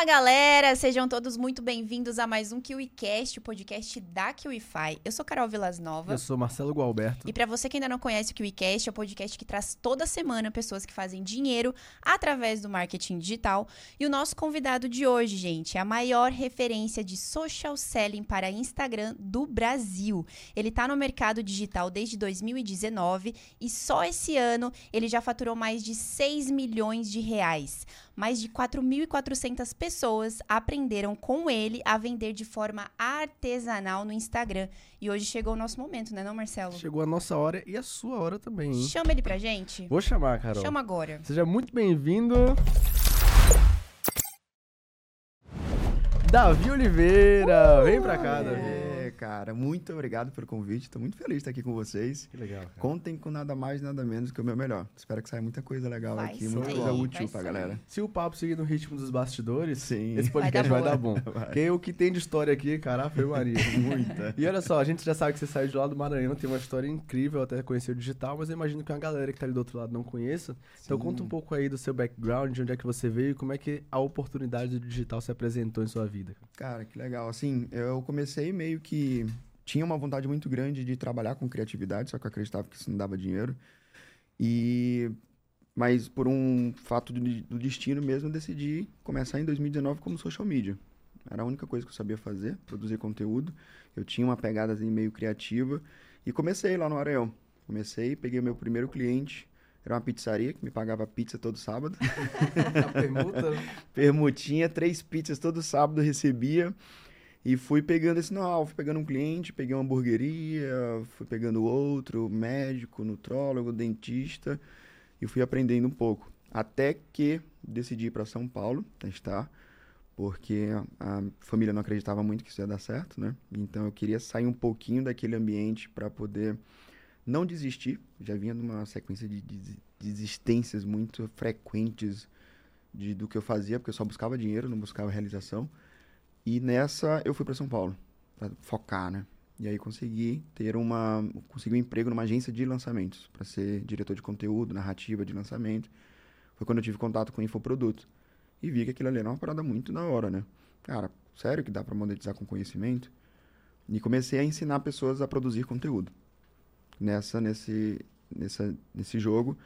Fala galera, sejam todos muito bem-vindos a mais um KiwiCast, o podcast da KiwiFi. Eu sou Carol Vilas Nova. Eu sou Marcelo Gualberto. E para você que ainda não conhece o KiwiCast, é o podcast que traz toda semana pessoas que fazem dinheiro através do marketing digital. E o nosso convidado de hoje, gente, é a maior referência de social selling para Instagram do Brasil. Ele tá no mercado digital desde 2019 e só esse ano ele já faturou mais de 6 milhões de reais mais de 4.400 pessoas aprenderam com ele a vender de forma artesanal no Instagram. E hoje chegou o nosso momento, né, não, Marcelo? Chegou a nossa hora e a sua hora também, hein? Chama ele pra gente. Vou chamar, Carol. Chama agora. Seja muito bem-vindo. Davi Oliveira, uh! vem pra cá, Davi cara. Muito obrigado pelo convite. Estou muito feliz de estar aqui com vocês. Que legal, cara. Contem com nada mais, nada menos que o meu melhor. Espero que saia muita coisa legal vai aqui, muita coisa útil pra galera. Se o papo seguir no ritmo dos bastidores, Sim. esse podcast vai dar, vai dar bom. Porque o que tem de história aqui, cara, foi Maria. Muita. E olha só, a gente já sabe que você saiu de lá do Maranhão, tem uma história incrível, até conhecer o digital, mas eu imagino que uma galera que tá ali do outro lado não conheça. Então Sim. Então conta um pouco aí do seu background, de onde é que você veio e como é que a oportunidade do digital se apresentou em sua vida. Cara, que legal. Assim, eu comecei meio que tinha uma vontade muito grande de trabalhar com criatividade, só que eu acreditava que isso não dava dinheiro. E mas por um fato do, do destino mesmo, eu decidi começar em 2019 como social media. Era a única coisa que eu sabia fazer, produzir conteúdo. Eu tinha uma pegada assim, meio criativa e comecei lá no Areão. Comecei, peguei o meu primeiro cliente, era uma pizzaria que me pagava pizza todo sábado. Permuta? Permutinha, três pizzas todo sábado recebia. E fui pegando esse know-how, fui pegando um cliente, peguei uma hamburgueria, fui pegando outro, médico, nutrólogo, dentista, e fui aprendendo um pouco. Até que decidi ir para São Paulo testar, porque a, família não acreditava muito que isso ia dar certo, né? Então eu queria sair um pouquinho daquele ambiente para poder não desistir. Já vinha numa sequência de, de desistências muito frequentes de, do que eu fazia, porque eu só buscava dinheiro, não buscava realização. E nessa eu fui para São Paulo, para focar, né? E aí consegui ter uma consegui um emprego numa agência de lançamentos, para ser diretor de conteúdo, narrativa de lançamento. Foi quando eu tive contato com o infoproduto e vi que aquilo ali era uma parada muito da hora, né? Cara, sério que dá para monetizar com conhecimento? E comecei a ensinar pessoas a produzir conteúdo nessa nesse nessa nesse jogo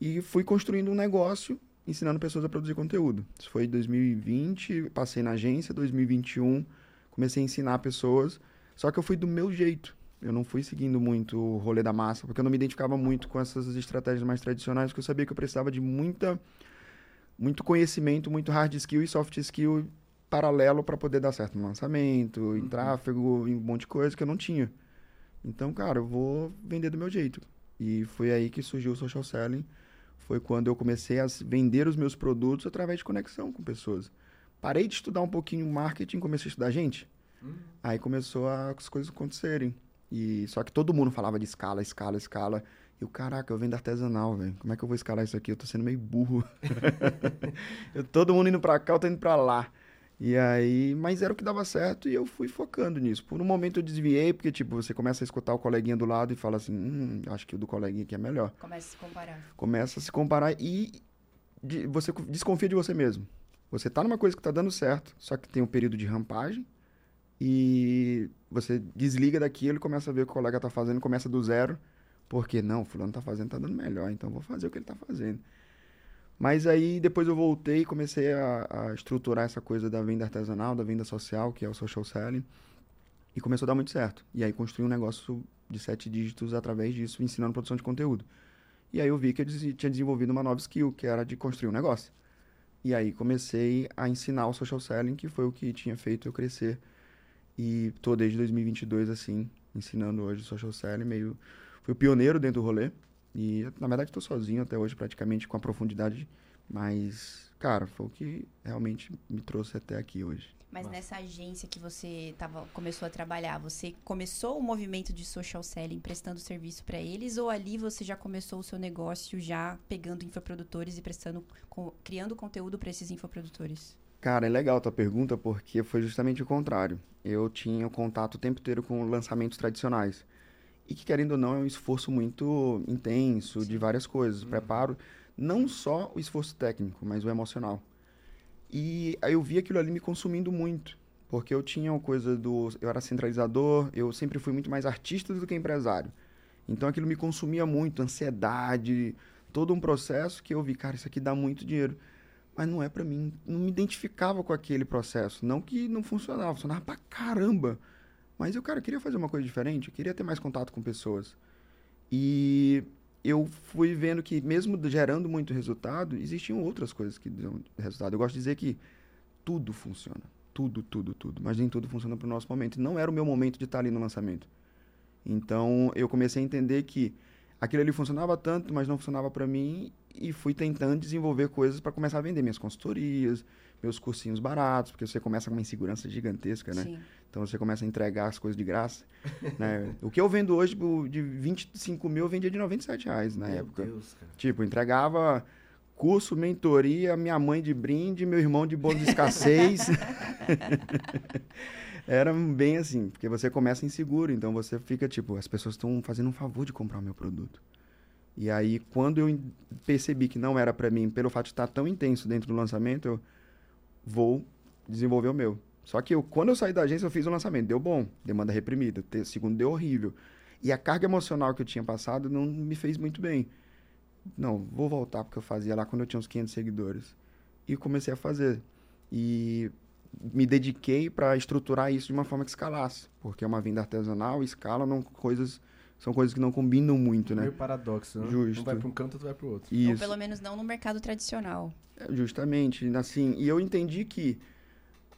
e fui construindo um negócio ensinando pessoas a produzir conteúdo. Isso foi em 2020, passei na agência, 2021, comecei a ensinar pessoas, só que eu fui do meu jeito. Eu não fui seguindo muito o rolê da massa, porque eu não me identificava muito com essas estratégias mais tradicionais, porque eu sabia que eu precisava de muita muito conhecimento, muito hard skill e soft skill paralelo para poder dar certo no lançamento, em uhum. tráfego, em um monte de coisa que eu não tinha. Então, cara, eu vou vender do meu jeito. E foi aí que surgiu o social selling foi quando eu comecei a vender os meus produtos através de conexão com pessoas. Parei de estudar um pouquinho marketing, comecei a estudar gente. Hum. Aí começou a, as coisas acontecerem. E só que todo mundo falava de escala, escala, escala. E o caraca, eu vendo artesanal, velho. Como é que eu vou escalar isso aqui? Eu tô sendo meio burro. eu, todo mundo indo pra cá, eu tô indo pra lá. E aí, mas era o que dava certo e eu fui focando nisso. Por um momento eu desviei, porque, tipo, você começa a escutar o coleguinha do lado e fala assim, hum, acho que o do coleguinha aqui é melhor. Começa a se comparar. Começa a se comparar e de, você desconfia de você mesmo. Você tá numa coisa que tá dando certo, só que tem um período de rampagem e você desliga daquilo e começa a ver o que o colega tá fazendo, começa do zero, porque não, fulano tá fazendo, tá dando melhor, então vou fazer o que ele tá fazendo. Mas aí depois eu voltei e comecei a, a, estruturar essa coisa da venda artesanal, da venda social, que é o social selling. E começou a dar muito certo. E aí construí um negócio de sete dígitos através disso, ensinando produção de conteúdo. E aí eu vi que eu tinha desenvolvido uma nova skill, que era de construir um negócio. E aí comecei a ensinar o social selling, que foi o que tinha feito eu crescer. E tô desde 2022 assim, ensinando hoje social selling, meio fui pioneiro dentro do rolê. E, na verdade, estou sozinho até hoje, praticamente, com a profundidade. Mas, cara, foi o que realmente me trouxe até aqui hoje. Mas Nossa. nessa agência que você tava, começou a trabalhar, você começou o movimento de social selling prestando serviço para eles ou ali você já começou o seu negócio já pegando infoprodutores e prestando, com, criando conteúdo para esses infoprodutores? Cara, é legal a tua pergunta porque foi justamente o contrário. Eu tinha contato o tempo inteiro com lançamentos tradicionais e que, querendo ou não, é um esforço muito intenso de várias coisas. Uhum. Preparo não só o esforço técnico, mas o emocional. E aí eu vi aquilo ali me consumindo muito. Porque eu tinha uma coisa do. Eu era centralizador, eu sempre fui muito mais artista do que empresário. Então aquilo me consumia muito, ansiedade, todo um processo que eu vi, cara, isso aqui dá muito dinheiro. Mas não é para mim, não me identificava com aquele processo. Não que não funcionava, funcionava pra caramba. Mas eu, cara, queria fazer uma coisa diferente, eu queria ter mais contato com pessoas. E eu fui vendo que, mesmo gerando muito resultado, existiam outras coisas que dão resultado. Eu gosto de dizer que tudo funciona. Tudo, tudo, tudo. Mas nem tudo funciona para o nosso momento. Não era o meu momento de estar ali no lançamento. Então, eu comecei a entender que aquilo ali funcionava tanto, mas não funcionava para mim. E fui tentando desenvolver coisas para começar a vender minhas consultorias, meus cursinhos baratos, porque você começa com uma insegurança gigantesca, né? Sim. Então você começa a entregar as coisas de graça. né? O que eu vendo hoje de 25 mil, eu vendia de 97 reais na Meu época. Deus, cara. Tipo, entregava curso, mentoria, minha mãe de brinde, meu irmão de bolo de escassez. Era bem assim, porque você começa inseguro, então você fica tipo, as pessoas estão fazendo um favor de comprar o meu produto. E aí, quando eu percebi que não era para mim, pelo fato de estar tão intenso dentro do lançamento, eu vou desenvolver o meu. Só que eu, quando eu saí da agência, eu fiz o lançamento. Deu bom, demanda reprimida. Segundo deu horrível. E a carga emocional que eu tinha passado não me fez muito bem. Não, vou voltar porque eu fazia lá quando eu tinha uns 500 seguidores. E comecei a fazer. E me dediquei para estruturar isso de uma forma que escalasse. Porque é uma venda artesanal, escala, não coisas são coisas que não combinam muito, né? Meio paradoxo, né? Justo. Um vai para um canto, outro vai para o outro. Isso. Ou pelo menos não no mercado tradicional. É, justamente, assim, e eu entendi que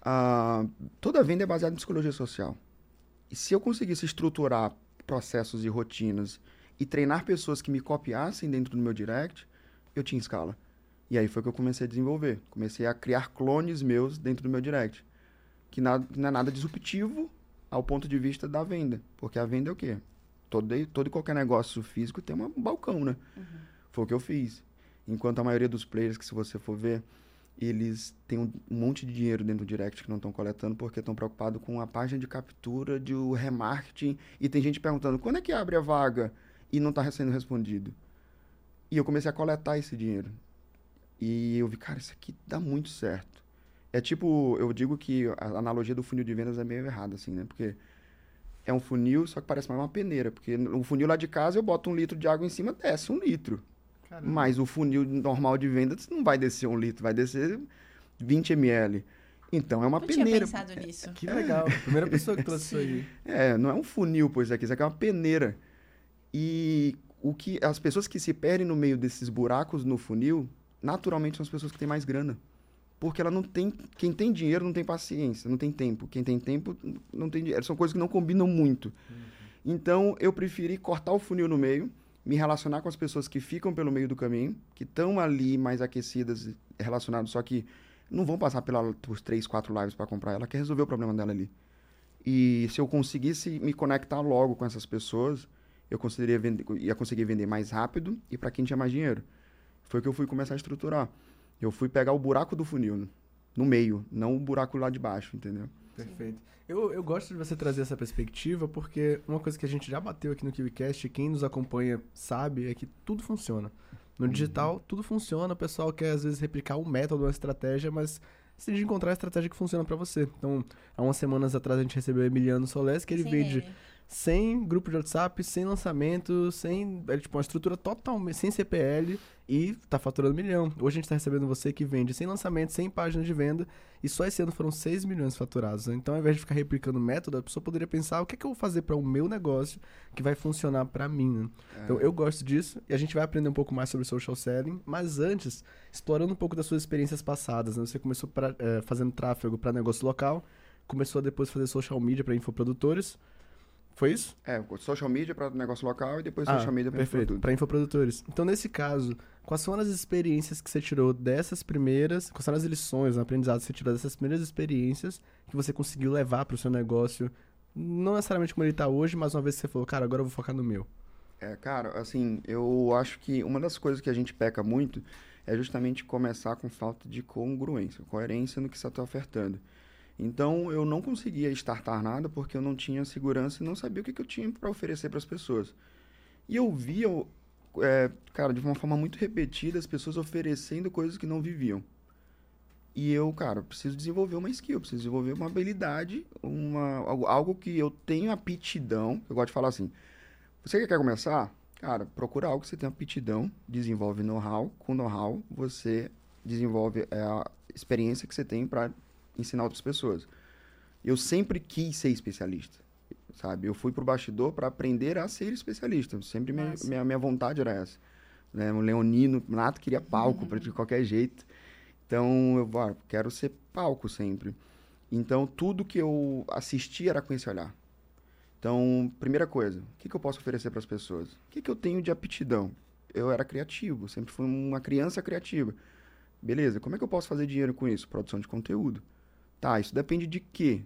ah, toda venda é baseada em psicologia social. E se eu conseguisse estruturar processos e rotinas e treinar pessoas que me copiassem dentro do meu direct, eu tinha escala. E aí foi que eu comecei a desenvolver. Comecei a criar clones meus dentro do meu direct. Que não é nada disruptivo ao ponto de vista da venda. Porque a venda é o quê? Todo, todo e qualquer negócio físico tem um balcão, né? Uhum. Foi o que eu fiz. Enquanto a maioria dos players que se você for ver, eles têm um monte de dinheiro dentro do direct que não estão coletando porque estão preocupados com a página de captura, de o remarketing. E tem gente perguntando, quando é que abre a vaga? E não está sendo respondido. E eu comecei a coletar esse dinheiro. E eu vi, cara, isso aqui dá muito certo. É tipo, eu digo que a analogia do funil de vendas é meio errada, assim, né? Porque é um funil, só que parece mais uma peneira. Porque o funil lá de casa, eu boto um litro de água em cima, desce um litro. Caramba. Mas o funil normal de vendas não vai descer um litro, vai descer 20 ml. Então é uma não peneira. Tinha pensado nisso. Que legal. Primeira pessoa que trouxe isso aí. É, não é um funil, pois aqui, isso aqui é uma peneira. E o que as pessoas que se perdem no meio desses buracos no funil, naturalmente são as pessoas que têm mais grana. Porque ela não tem, quem tem dinheiro não tem paciência, não tem tempo. Quem tem tempo não tem dinheiro. São coisas que não combinam muito. Uhum. Então eu preferi cortar o funil no meio me relacionar com as pessoas que ficam pelo meio do caminho, que estão ali mais aquecidas, relacionadas, só que não vão passar pela, por três, quatro lives para comprar. Ela quer resolver o problema dela ali. E se eu conseguisse me conectar logo com essas pessoas, eu conseguiria vender, ia conseguir vender mais rápido e para quem tinha mais dinheiro. Foi que eu fui começar a estruturar. Eu fui pegar o buraco do funil, no meio, não o buraco lá de baixo, entendeu? Perfeito. Eu, eu gosto de você trazer essa perspectiva porque uma coisa que a gente já bateu aqui no KiwiCast, quem nos acompanha sabe, é que tudo funciona. No uhum. digital, uhum. tudo funciona. O pessoal quer, às vezes, replicar um método, uma estratégia, mas você tem de encontrar a estratégia que funciona para você. Então, há umas semanas atrás, a gente recebeu o Emiliano Soles, que ele Sim, vende... Sem grupo de WhatsApp, sem lançamento, sem. É, tipo, uma estrutura totalmente. sem CPL e tá faturando milhão. Hoje a gente tá recebendo você que vende sem lançamento, sem página de venda, e só esse ano foram 6 milhões faturados. Então, ao invés de ficar replicando o método, a pessoa poderia pensar o que é que eu vou fazer para o meu negócio que vai funcionar para mim. Né? É. Então, eu gosto disso e a gente vai aprender um pouco mais sobre social selling, mas antes, explorando um pouco das suas experiências passadas. Né? Você começou pra, é, fazendo tráfego para negócio local, começou a depois fazer social media para infoprodutores. Foi isso? É, social media para negócio local e depois ah, social media para perfeito, para infoprodutores. Então, nesse caso, quais foram as experiências que você tirou dessas primeiras, quais foram as lições, o aprendizado que você tirou dessas primeiras experiências que você conseguiu levar para o seu negócio, não necessariamente como ele está hoje, mas uma vez que você falou, cara, agora eu vou focar no meu. É, cara, assim, eu acho que uma das coisas que a gente peca muito é justamente começar com falta de congruência, coerência no que você está ofertando. Então eu não conseguia startar nada porque eu não tinha segurança e não sabia o que, que eu tinha para oferecer para as pessoas. E eu via, é, cara, de uma forma muito repetida, as pessoas oferecendo coisas que não viviam. E eu, cara, preciso desenvolver uma skill, preciso desenvolver uma habilidade, uma, algo, que eu tenho aptidão. Eu gosto de falar assim: você quer começar? Cara, procura algo que você tem aptidão, desenvolve know-how. Com know-how, você desenvolve é, a experiência que você tem para ensinar outras pessoas. Eu sempre quis ser especialista, sabe? Eu fui pro bastidor para aprender a ser especialista. Sempre minha, minha, minha, vontade era essa. Né? O Leonino, Nato queria palco uhum. de qualquer jeito. Então, eu ah, quero ser palco sempre. Então, tudo que eu assisti era com esse olhar. Então, primeira coisa, o que, que eu posso oferecer para as pessoas? O que, que eu tenho de aptidão? Eu era criativo, sempre fui uma criança criativa. Beleza, como é que eu posso fazer dinheiro com isso? Produção de conteúdo. Tá, isso depende de quê?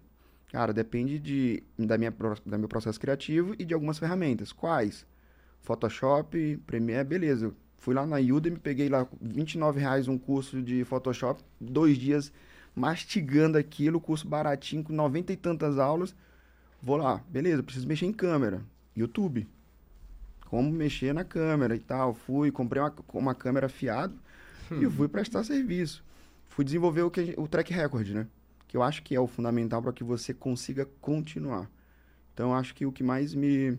Cara, depende de, da minha, da meu processo criativo e de algumas ferramentas. Quais? Photoshop, Premiere, beleza. Fui lá na Udemy, peguei lá 29 reais um curso de Photoshop, dois dias mastigando aquilo, curso baratinho, com 90 e tantas aulas. Vou lá, beleza, preciso mexer em câmera. YouTube. Como mexer na câmera e tal. Fui, comprei uma, uma câmera fiado hum. e fui prestar serviço. Fui desenvolver o, que, o track record, né? Que eu acho que é o fundamental para que você consiga continuar. Então, acho que o que mais me,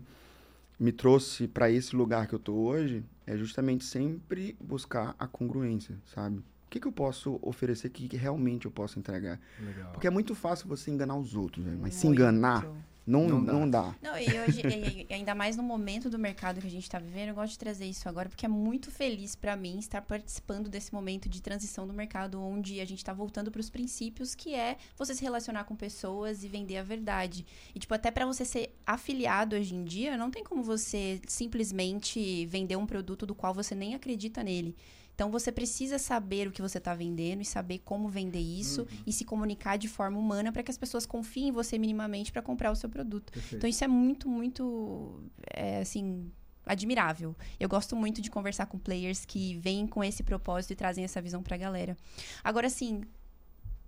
me trouxe para esse lugar que eu tô hoje é justamente sempre buscar a congruência, sabe? O que, que eu posso oferecer que, que realmente eu posso entregar? Legal. Porque é muito fácil você enganar os outros, né? mas muito. se enganar não, não dá. Não, dá. não e hoje, e, ainda mais no momento do mercado que a gente está vivendo, eu gosto de trazer isso agora, porque é muito feliz para mim estar participando desse momento de transição do mercado, onde a gente está voltando para os princípios, que é você se relacionar com pessoas e vender a verdade. E, tipo, até para você ser afiliado hoje em dia, não tem como você simplesmente vender um produto do qual você nem acredita nele. Então você precisa saber o que você está vendendo e saber como vender isso uhum. e se comunicar de forma humana para que as pessoas confiem em você minimamente para comprar o seu produto. Perfeito. Então isso é muito, muito, é, assim, admirável. Eu gosto muito de conversar com players que vêm com esse propósito e trazem essa visão para a galera. Agora, assim,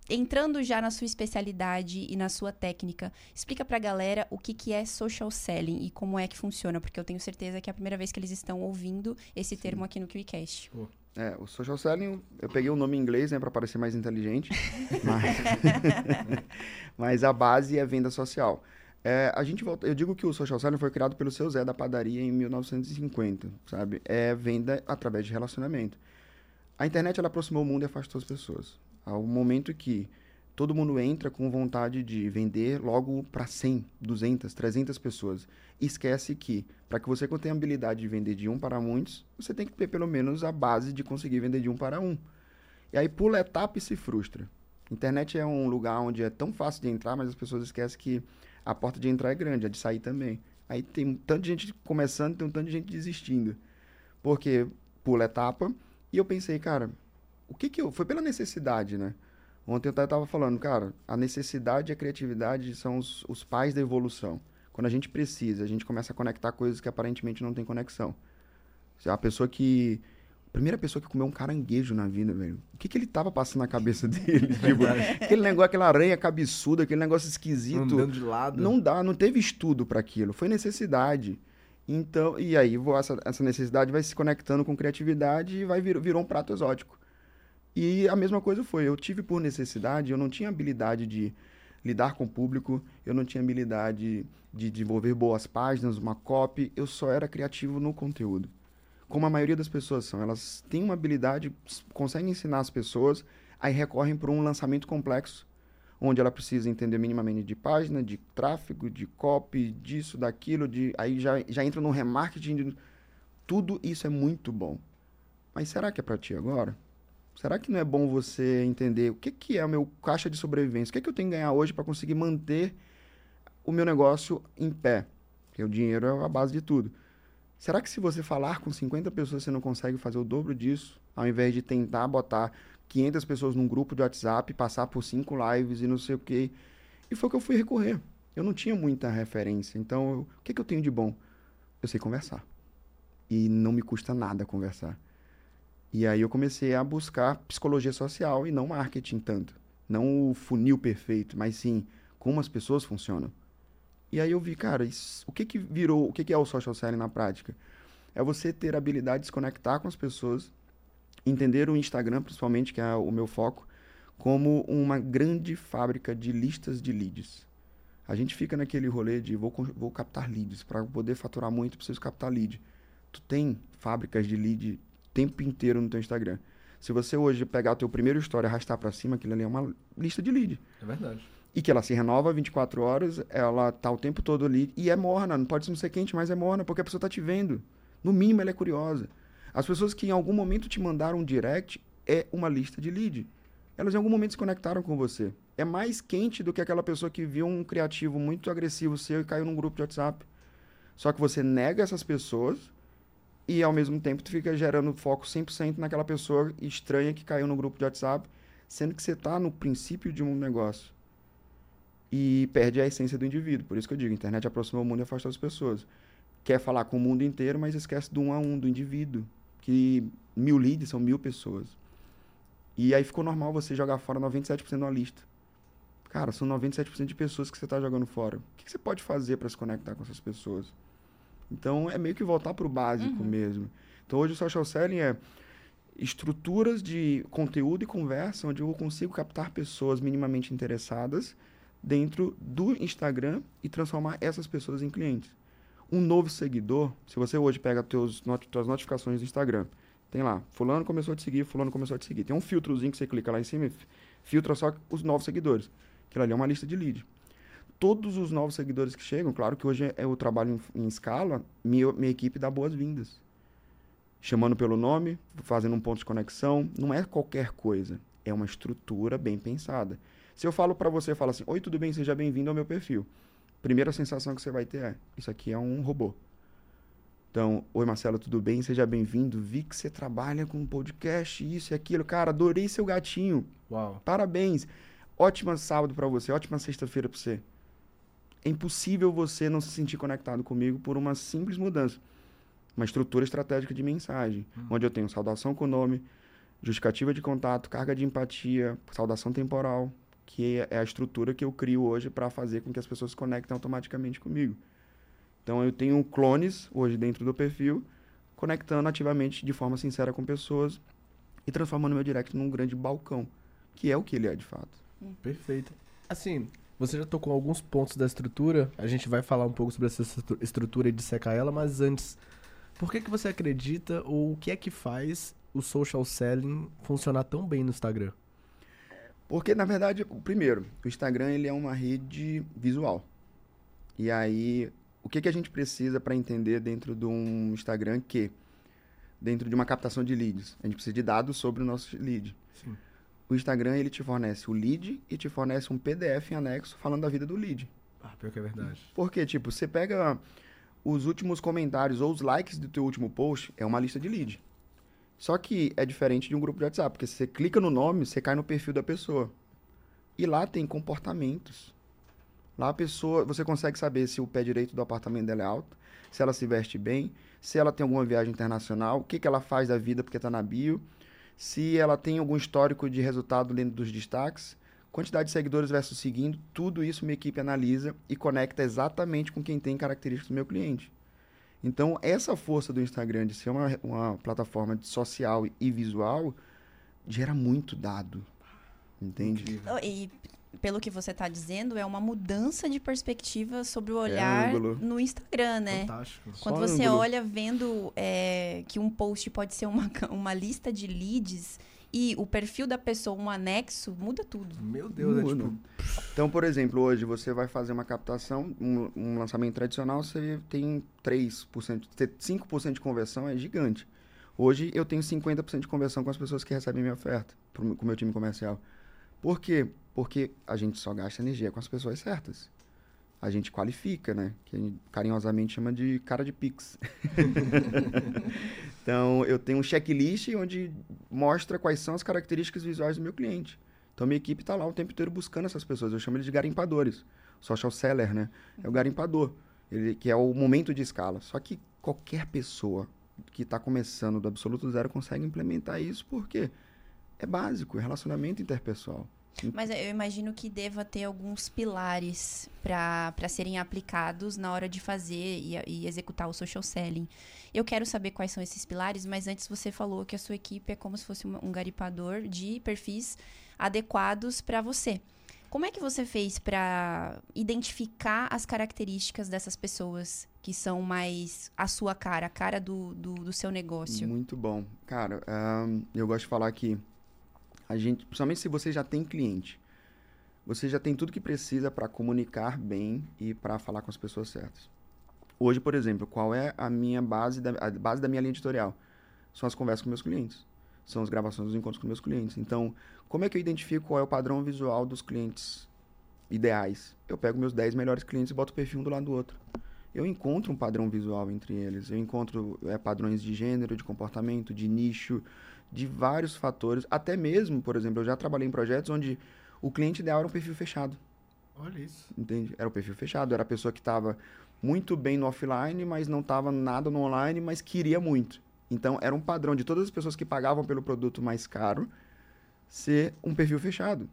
entrando já na sua especialidade e na sua técnica, explica para a galera o que, que é social selling e como é que funciona, porque eu tenho certeza que é a primeira vez que eles estão ouvindo esse Sim. termo aqui no KiwiCast. Pô, é, o social selling, eu peguei o nome em inglês, né, para parecer mais inteligente, mas, mas a base é venda social. É, a gente volta, eu digo que o social selling foi criado pelo seu Zé da padaria em 1950, sabe? É venda através de relacionamento. A internet ela aproximou o mundo e afastou as pessoas. Ao momento que todo mundo entra com vontade de vender logo para 100, 200, 300 pessoas. Esquece que, para que você tenha a habilidade de vender de um para muitos, você tem que ter pelo menos a base de conseguir vender de um para um. E aí pula etapa e se frustra. Internet é um lugar onde é tão fácil de entrar, mas as pessoas esquecem que a porta de entrar é grande, a de sair também. Aí tem um tanto de gente começando, tem um tanto de gente desistindo. Porque pula etapa e eu pensei, cara, o que que eu... Foi pela necessidade, né? Ontem eu estava falando, cara, a necessidade e a criatividade são os, os pais da evolução. Quando a gente precisa, a gente começa a conectar coisas que aparentemente não tem conexão. A pessoa que. A primeira pessoa que comeu um caranguejo na vida, velho. O que, que ele tava passando na cabeça dele? tipo, aquele negócio, aquela aranha cabeçuda, aquele negócio esquisito. Andando de lado. Não dá, não teve estudo para aquilo. Foi necessidade. Então, e aí essa, essa necessidade vai se conectando com criatividade e vai vir, virou um prato exótico. E a mesma coisa foi, eu tive por necessidade, eu não tinha habilidade de lidar com o público, eu não tinha habilidade de desenvolver boas páginas, uma copy, eu só era criativo no conteúdo. Como a maioria das pessoas são, elas têm uma habilidade, conseguem ensinar as pessoas, aí recorrem para um lançamento complexo, onde ela precisa entender minimamente de página, de tráfego, de copy, disso, daquilo, de aí já, já entra no remarketing, de, tudo isso é muito bom. Mas será que é para ti agora? Será que não é bom você entender o que, que é o meu caixa de sobrevivência? O que, que eu tenho que ganhar hoje para conseguir manter o meu negócio em pé? Porque o dinheiro é a base de tudo. Será que se você falar com 50 pessoas você não consegue fazer o dobro disso, ao invés de tentar botar 500 pessoas num grupo de WhatsApp, passar por cinco lives e não sei o quê? E foi o que eu fui recorrer. Eu não tinha muita referência. Então, eu, o que, que eu tenho de bom? Eu sei conversar. E não me custa nada conversar. E aí eu comecei a buscar psicologia social e não marketing tanto. Não o funil perfeito, mas sim como as pessoas funcionam. E aí eu vi, cara, isso, o que que virou, o que que é o social selling na prática? É você ter a habilidade de se conectar com as pessoas, entender o Instagram, principalmente, que é o meu foco, como uma grande fábrica de listas de leads. A gente fica naquele rolê de vou, vou captar leads. Para poder faturar muito, preciso captar lead. Tu tem fábricas de lead tempo inteiro no teu Instagram. Se você hoje pegar o teu primeiro story e arrastar para cima, aquilo ali é uma lista de lead. É verdade. E que ela se renova 24 horas, ela tá o tempo todo ali. E é morna, não pode não ser quente, mas é morna, porque a pessoa tá te vendo. No mínimo, ela é curiosa. As pessoas que em algum momento te mandaram um direct é uma lista de lead. Elas em algum momento se conectaram com você. É mais quente do que aquela pessoa que viu um criativo muito agressivo seu e caiu num grupo de WhatsApp. Só que você nega essas pessoas e ao mesmo tempo tu fica gerando foco 100% naquela pessoa estranha que caiu no grupo de WhatsApp, sendo que você está no princípio de um negócio e perde a essência do indivíduo. Por isso que eu digo, a internet aproxima o mundo e afasta as pessoas. Quer falar com o mundo inteiro, mas esquece do um a um, do indivíduo. Que mil leads são mil pessoas. E aí ficou normal você jogar fora 97% da lista. Cara, são 97% de pessoas que você está jogando fora. O que, que, você pode fazer para se conectar com essas pessoas? Então, é meio que voltar para o básico uhum. mesmo. Então, hoje o social selling é estruturas de conteúdo e conversa onde eu consigo captar pessoas minimamente interessadas dentro do Instagram e transformar essas pessoas em clientes. Um novo seguidor, se você hoje pega teus not tuas notificações do Instagram, tem lá, fulano começou a te seguir, fulano começou a te seguir. Tem um filtrozinho que você clica lá em cima e filtra só os novos seguidores. Aquilo ali é uma lista de lead. Todos os novos seguidores que chegam, claro que hoje é o trabalho em, em escala, minha, minha equipe dá boas-vindas. Chamando pelo nome, fazendo um ponto de conexão. Não é qualquer coisa. É uma estrutura bem pensada. Se eu falo para você, falo assim, oi, tudo bem, seja bem-vindo ao meu perfil. Primeira sensação que você vai ter é, isso aqui é um robô. Então, oi Marcelo, tudo bem? Seja bem-vindo. Vi que você trabalha com podcast, isso e aquilo. Cara, adorei seu gatinho. Uau. Parabéns. Ótima sábado para você, ótima sexta-feira para você. É impossível você não se sentir conectado comigo por uma simples mudança. Uma estrutura estratégica de mensagem, hum. onde eu tenho saudação com o nome, justificativa de contato, carga de empatia, saudação temporal, que é a estrutura que eu crio hoje para fazer com que as pessoas se conectem automaticamente comigo. Então eu tenho clones hoje dentro do perfil, conectando ativamente de forma sincera com pessoas e transformando meu direct num grande balcão, que é o que ele é de fato. Perfeito. Assim, você já tocou alguns pontos da estrutura, a gente vai falar um pouco sobre essa estrutura e dissecar ela, mas antes, por que, que você acredita ou o que é que faz o social selling funcionar tão bem no Instagram? Porque, na verdade, primeiro, o Instagram ele é uma rede visual. E aí, o que, que a gente precisa para entender dentro de um Instagram que, dentro de uma captação de leads, a gente precisa de dados sobre o nosso lead. Sim. O Instagram ele te fornece o lead e te fornece um PDF em anexo falando da vida do lead. Ah, pior que é verdade. Porque, tipo, você pega os últimos comentários ou os likes do teu último post, é uma lista de lead. Só que é diferente de um grupo de WhatsApp, porque se você clica no nome, você cai no perfil da pessoa. E lá tem comportamentos. Lá a pessoa, você consegue saber se o pé direito do apartamento dela é alto, se ela se veste bem, se ela tem alguma viagem internacional, o que, que ela faz da vida porque está na bio, se ela tem algum histórico de resultado dentro dos destaques, quantidade de seguidores versus seguindo, tudo isso minha equipe analisa e conecta exatamente com quem tem características do meu cliente. Então, essa força do Instagram de ser uma, uma plataforma social e visual gera muito dado. Entende? E pelo que você está dizendo, é uma mudança de perspectiva sobre o é olhar é no Instagram, né? Fantástico. Quando Só você ângulo. olha vendo é, que um post pode ser uma, uma lista de leads e o perfil da pessoa, um anexo, muda tudo. Meu Deus, é tipo... Então, por exemplo, hoje você vai fazer uma captação, um, um lançamento tradicional, você tem 3%, 5% de conversão é gigante. Hoje eu tenho 50% de conversão com as pessoas que recebem minha oferta, pro, com o meu time comercial. Por quê? Porque a gente só gasta energia com as pessoas certas. A gente qualifica, né? Que a gente carinhosamente chama de cara de pix. Então, eu tenho um checklist onde mostra quais são as características visuais do meu cliente. Então, minha equipe está lá o tempo inteiro buscando essas pessoas. Eu chamo eles de garimpadores. Social seller, né? É o garimpador, ele, que é o momento de escala. Só que qualquer pessoa que está começando do absoluto zero consegue implementar isso porque é básico, é relacionamento interpessoal. Mas eu imagino que deva ter alguns pilares para serem aplicados na hora de fazer e, e, executar o social selling. Eu quero saber quais são esses pilares, mas antes você falou que a sua equipe é como se fosse um, garipador de perfis adequados para você. Como é que você fez para identificar as características dessas pessoas que são mais a sua cara, a cara do, do, do seu negócio? Muito bom. Cara, um, eu gosto de falar que a gente, principalmente se você já tem cliente, você já tem tudo que precisa para comunicar bem e para falar com as pessoas certas. Hoje, por exemplo, qual é a minha base da, a base da minha linha editorial? São as conversas com meus clientes são as gravações dos encontros com meus clientes. Então, como é que eu identifico qual é o padrão visual dos clientes ideais? Eu pego meus 10 melhores clientes e boto o perfil um do lado do outro. Eu encontro um padrão visual entre eles. Eu encontro é, padrões de gênero, de comportamento, de nicho, de vários fatores. Até mesmo, por exemplo, eu já trabalhei em projetos onde o cliente ideal era um perfil fechado. Olha isso. Entende? Era o perfil fechado. Era a pessoa que estava muito bem no offline, mas não estava nada no online, mas queria muito. Então, era um padrão de todas as pessoas que pagavam pelo produto mais caro ser um perfil fechado.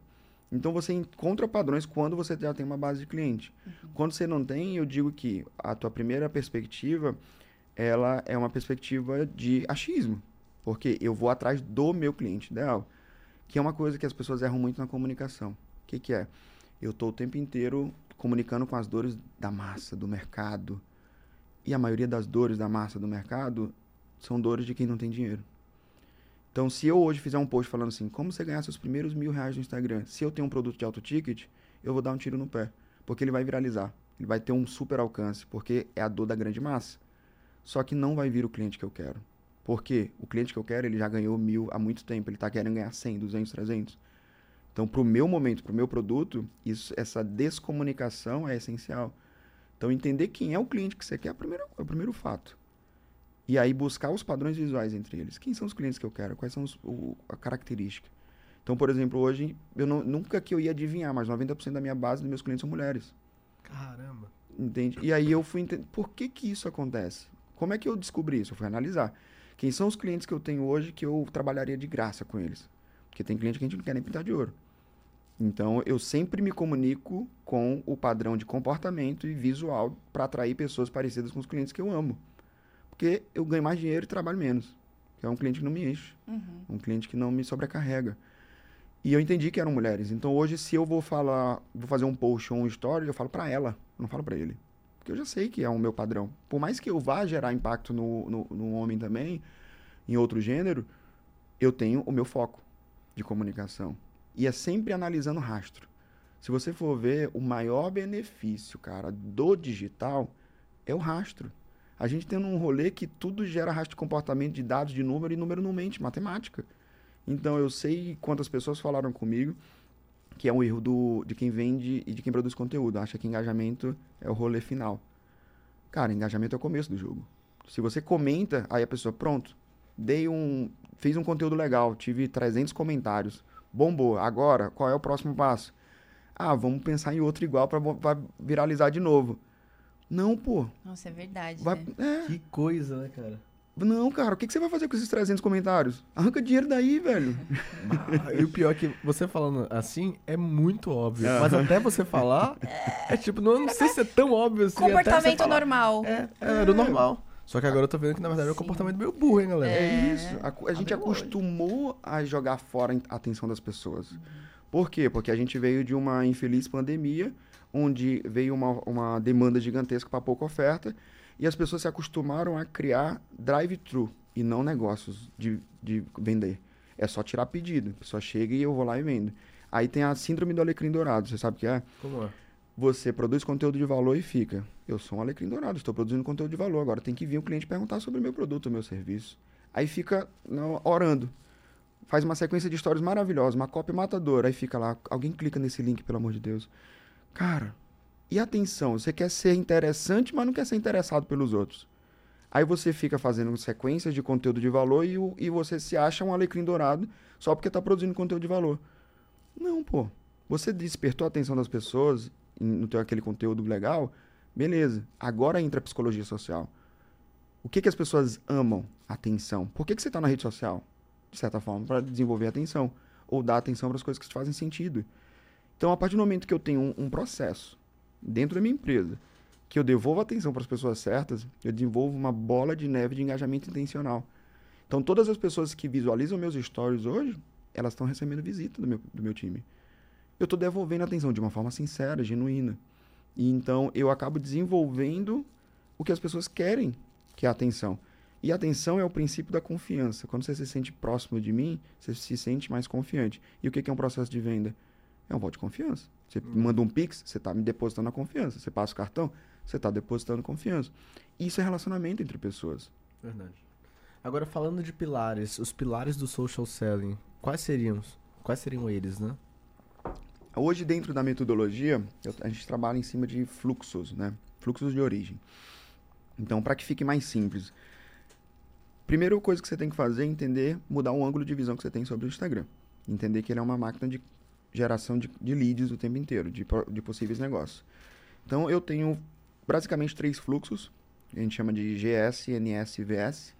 Então, você encontra padrões quando você já tem uma base de cliente. Uhum. Quando você não tem, eu digo que a tua primeira perspectiva, ela é uma perspectiva de achismo. Porque eu vou atrás do meu cliente ideal. Que é uma coisa que as pessoas erram muito na comunicação. O que, que é? Eu estou o tempo inteiro comunicando com as dores da massa, do mercado. E a maioria das dores da massa do mercado são dores de quem não tem dinheiro. Então, se eu hoje fizer um post falando assim, como você ganhar seus primeiros mil reais no Instagram, se eu tenho um produto de alto ticket, eu vou dar um tiro no pé. Porque ele vai viralizar. Ele vai ter um super alcance, porque é a dor da grande massa. Só que não vai vir o cliente que eu quero. Porque o cliente que eu quero, ele já ganhou mil há muito tempo. Ele está querendo ganhar 100, 200, 300. Então, para o meu momento, para o meu produto, isso, essa descomunicação é essencial. Então, entender quem é o cliente que você quer é o primeiro, é o primeiro fato. E aí buscar os padrões visuais entre eles. Quem são os clientes que eu quero? Quais são os, o, a característica? Então, por exemplo, hoje, eu não, nunca que eu ia adivinhar, mas 90% da minha base dos meus clientes são mulheres. Caramba. Entende? E aí eu fui entender, por que que isso acontece? Como é que eu descobri isso? Eu fui analisar. Quem são os clientes que eu tenho hoje que eu trabalharia de graça com eles? Porque tem cliente que a gente não quer nem pintar de ouro. Então, eu sempre me comunico com o padrão de comportamento e visual para atrair pessoas parecidas com os clientes que eu amo porque eu ganho mais dinheiro e trabalho menos. É um cliente que não me enche. Uhum. Um cliente que não me sobrecarrega. E eu entendi que eram mulheres. Então hoje, se eu vou falar, vou fazer um post ou um story, eu falo para ela, não falo para ele. Porque eu já sei que é o meu padrão. Por mais que eu vá gerar impacto no, no, no homem também, em outro gênero, eu tenho o meu foco de comunicação. E é sempre analisando rastro. Se você for ver, o maior benefício, cara, do digital é o rastro. A gente tem um rolê que tudo gera rastro de comportamento de dados, de número, e número não mente, matemática. Então eu sei quantas pessoas falaram comigo que é um erro do, de quem vende e de quem produz conteúdo. Acha que engajamento é o rolê final. Cara, engajamento é o começo do jogo. Se você comenta, aí a pessoa, pronto, dei um, fiz um conteúdo legal, tive 300 comentários, bombou. Agora, qual é o próximo passo? Ah, vamos pensar em outro igual para viralizar de novo. Não, pô. Nossa, é verdade. Vai, né? é. Que coisa, né, cara? Não, cara, o que, que você vai fazer com esses 300 comentários? Arranca dinheiro daí, velho. e o pior é que você falando assim é muito óbvio. É. Mas até você falar, é tipo, não, não sei se é tão óbvio assim. Comportamento normal. É, é, era o normal. Só que agora eu tô vendo que na verdade é um comportamento meio burro, hein, galera? É, é isso. A, a gente acostumou a jogar fora a atenção das pessoas. Uhum. Por quê? Porque a gente veio de uma infeliz pandemia onde veio uma, uma demanda gigantesca para pouca oferta e as pessoas se acostumaram a criar drive-thru e não negócios de, de vender. É só tirar pedido. A pessoa chega e eu vou lá e vendo. Aí tem a síndrome do alecrim dourado. Você sabe o que é? Como é? Você produz conteúdo de valor e fica. Eu sou um alecrim dourado, estou produzindo conteúdo de valor. Agora tem que vir um cliente perguntar sobre o meu produto, o meu serviço. Aí fica não, orando. Faz uma sequência de histórias maravilhosas, uma cópia matadora. Aí fica lá, alguém clica nesse link, pelo amor de Deus. Cara, e atenção, você quer ser interessante, mas não quer ser interessado pelos outros. Aí você fica fazendo sequências de conteúdo de valor e, e você se acha um alecrim dourado só porque está produzindo conteúdo de valor. Não, pô. Você despertou a atenção das pessoas no teu aquele conteúdo legal, beleza. Agora entra a psicologia social. O que, que as pessoas amam? Atenção. Por que, que você está na rede social? De certa forma, para desenvolver atenção. Ou dar atenção para as coisas que te fazem sentido. Então, a partir do momento que eu tenho um, um processo dentro da minha empresa, que eu devolvo atenção para as pessoas certas, eu desenvolvo uma bola de neve de engajamento intencional. Então, todas as pessoas que visualizam meus stories hoje, elas estão recebendo visita do meu, do meu time. Eu estou devolvendo atenção de uma forma sincera, genuína. E então eu acabo desenvolvendo o que as pessoas querem, que é a atenção. E atenção é o princípio da confiança. Quando você se sente próximo de mim, você se sente mais confiante. E o que é um processo de venda? É um voto de confiança. Você manda um Pix, você está me depositando a confiança. Você passa o cartão, você está depositando confiança. Isso é relacionamento entre pessoas. Verdade. Agora, falando de pilares, os pilares do social selling, quais seriam? Quais seriam eles, né? Hoje, dentro da metodologia, a gente trabalha em cima de fluxos, né? Fluxos de origem. Então, para que fique mais simples, primeira coisa que você tem que fazer é entender, mudar o ângulo de visão que você tem sobre o Instagram. Entender que ele é uma máquina de geração de, de leads o tempo inteiro, de, de possíveis negócios. Então, eu tenho basicamente três fluxos, a gente chama de GS, NS e VS,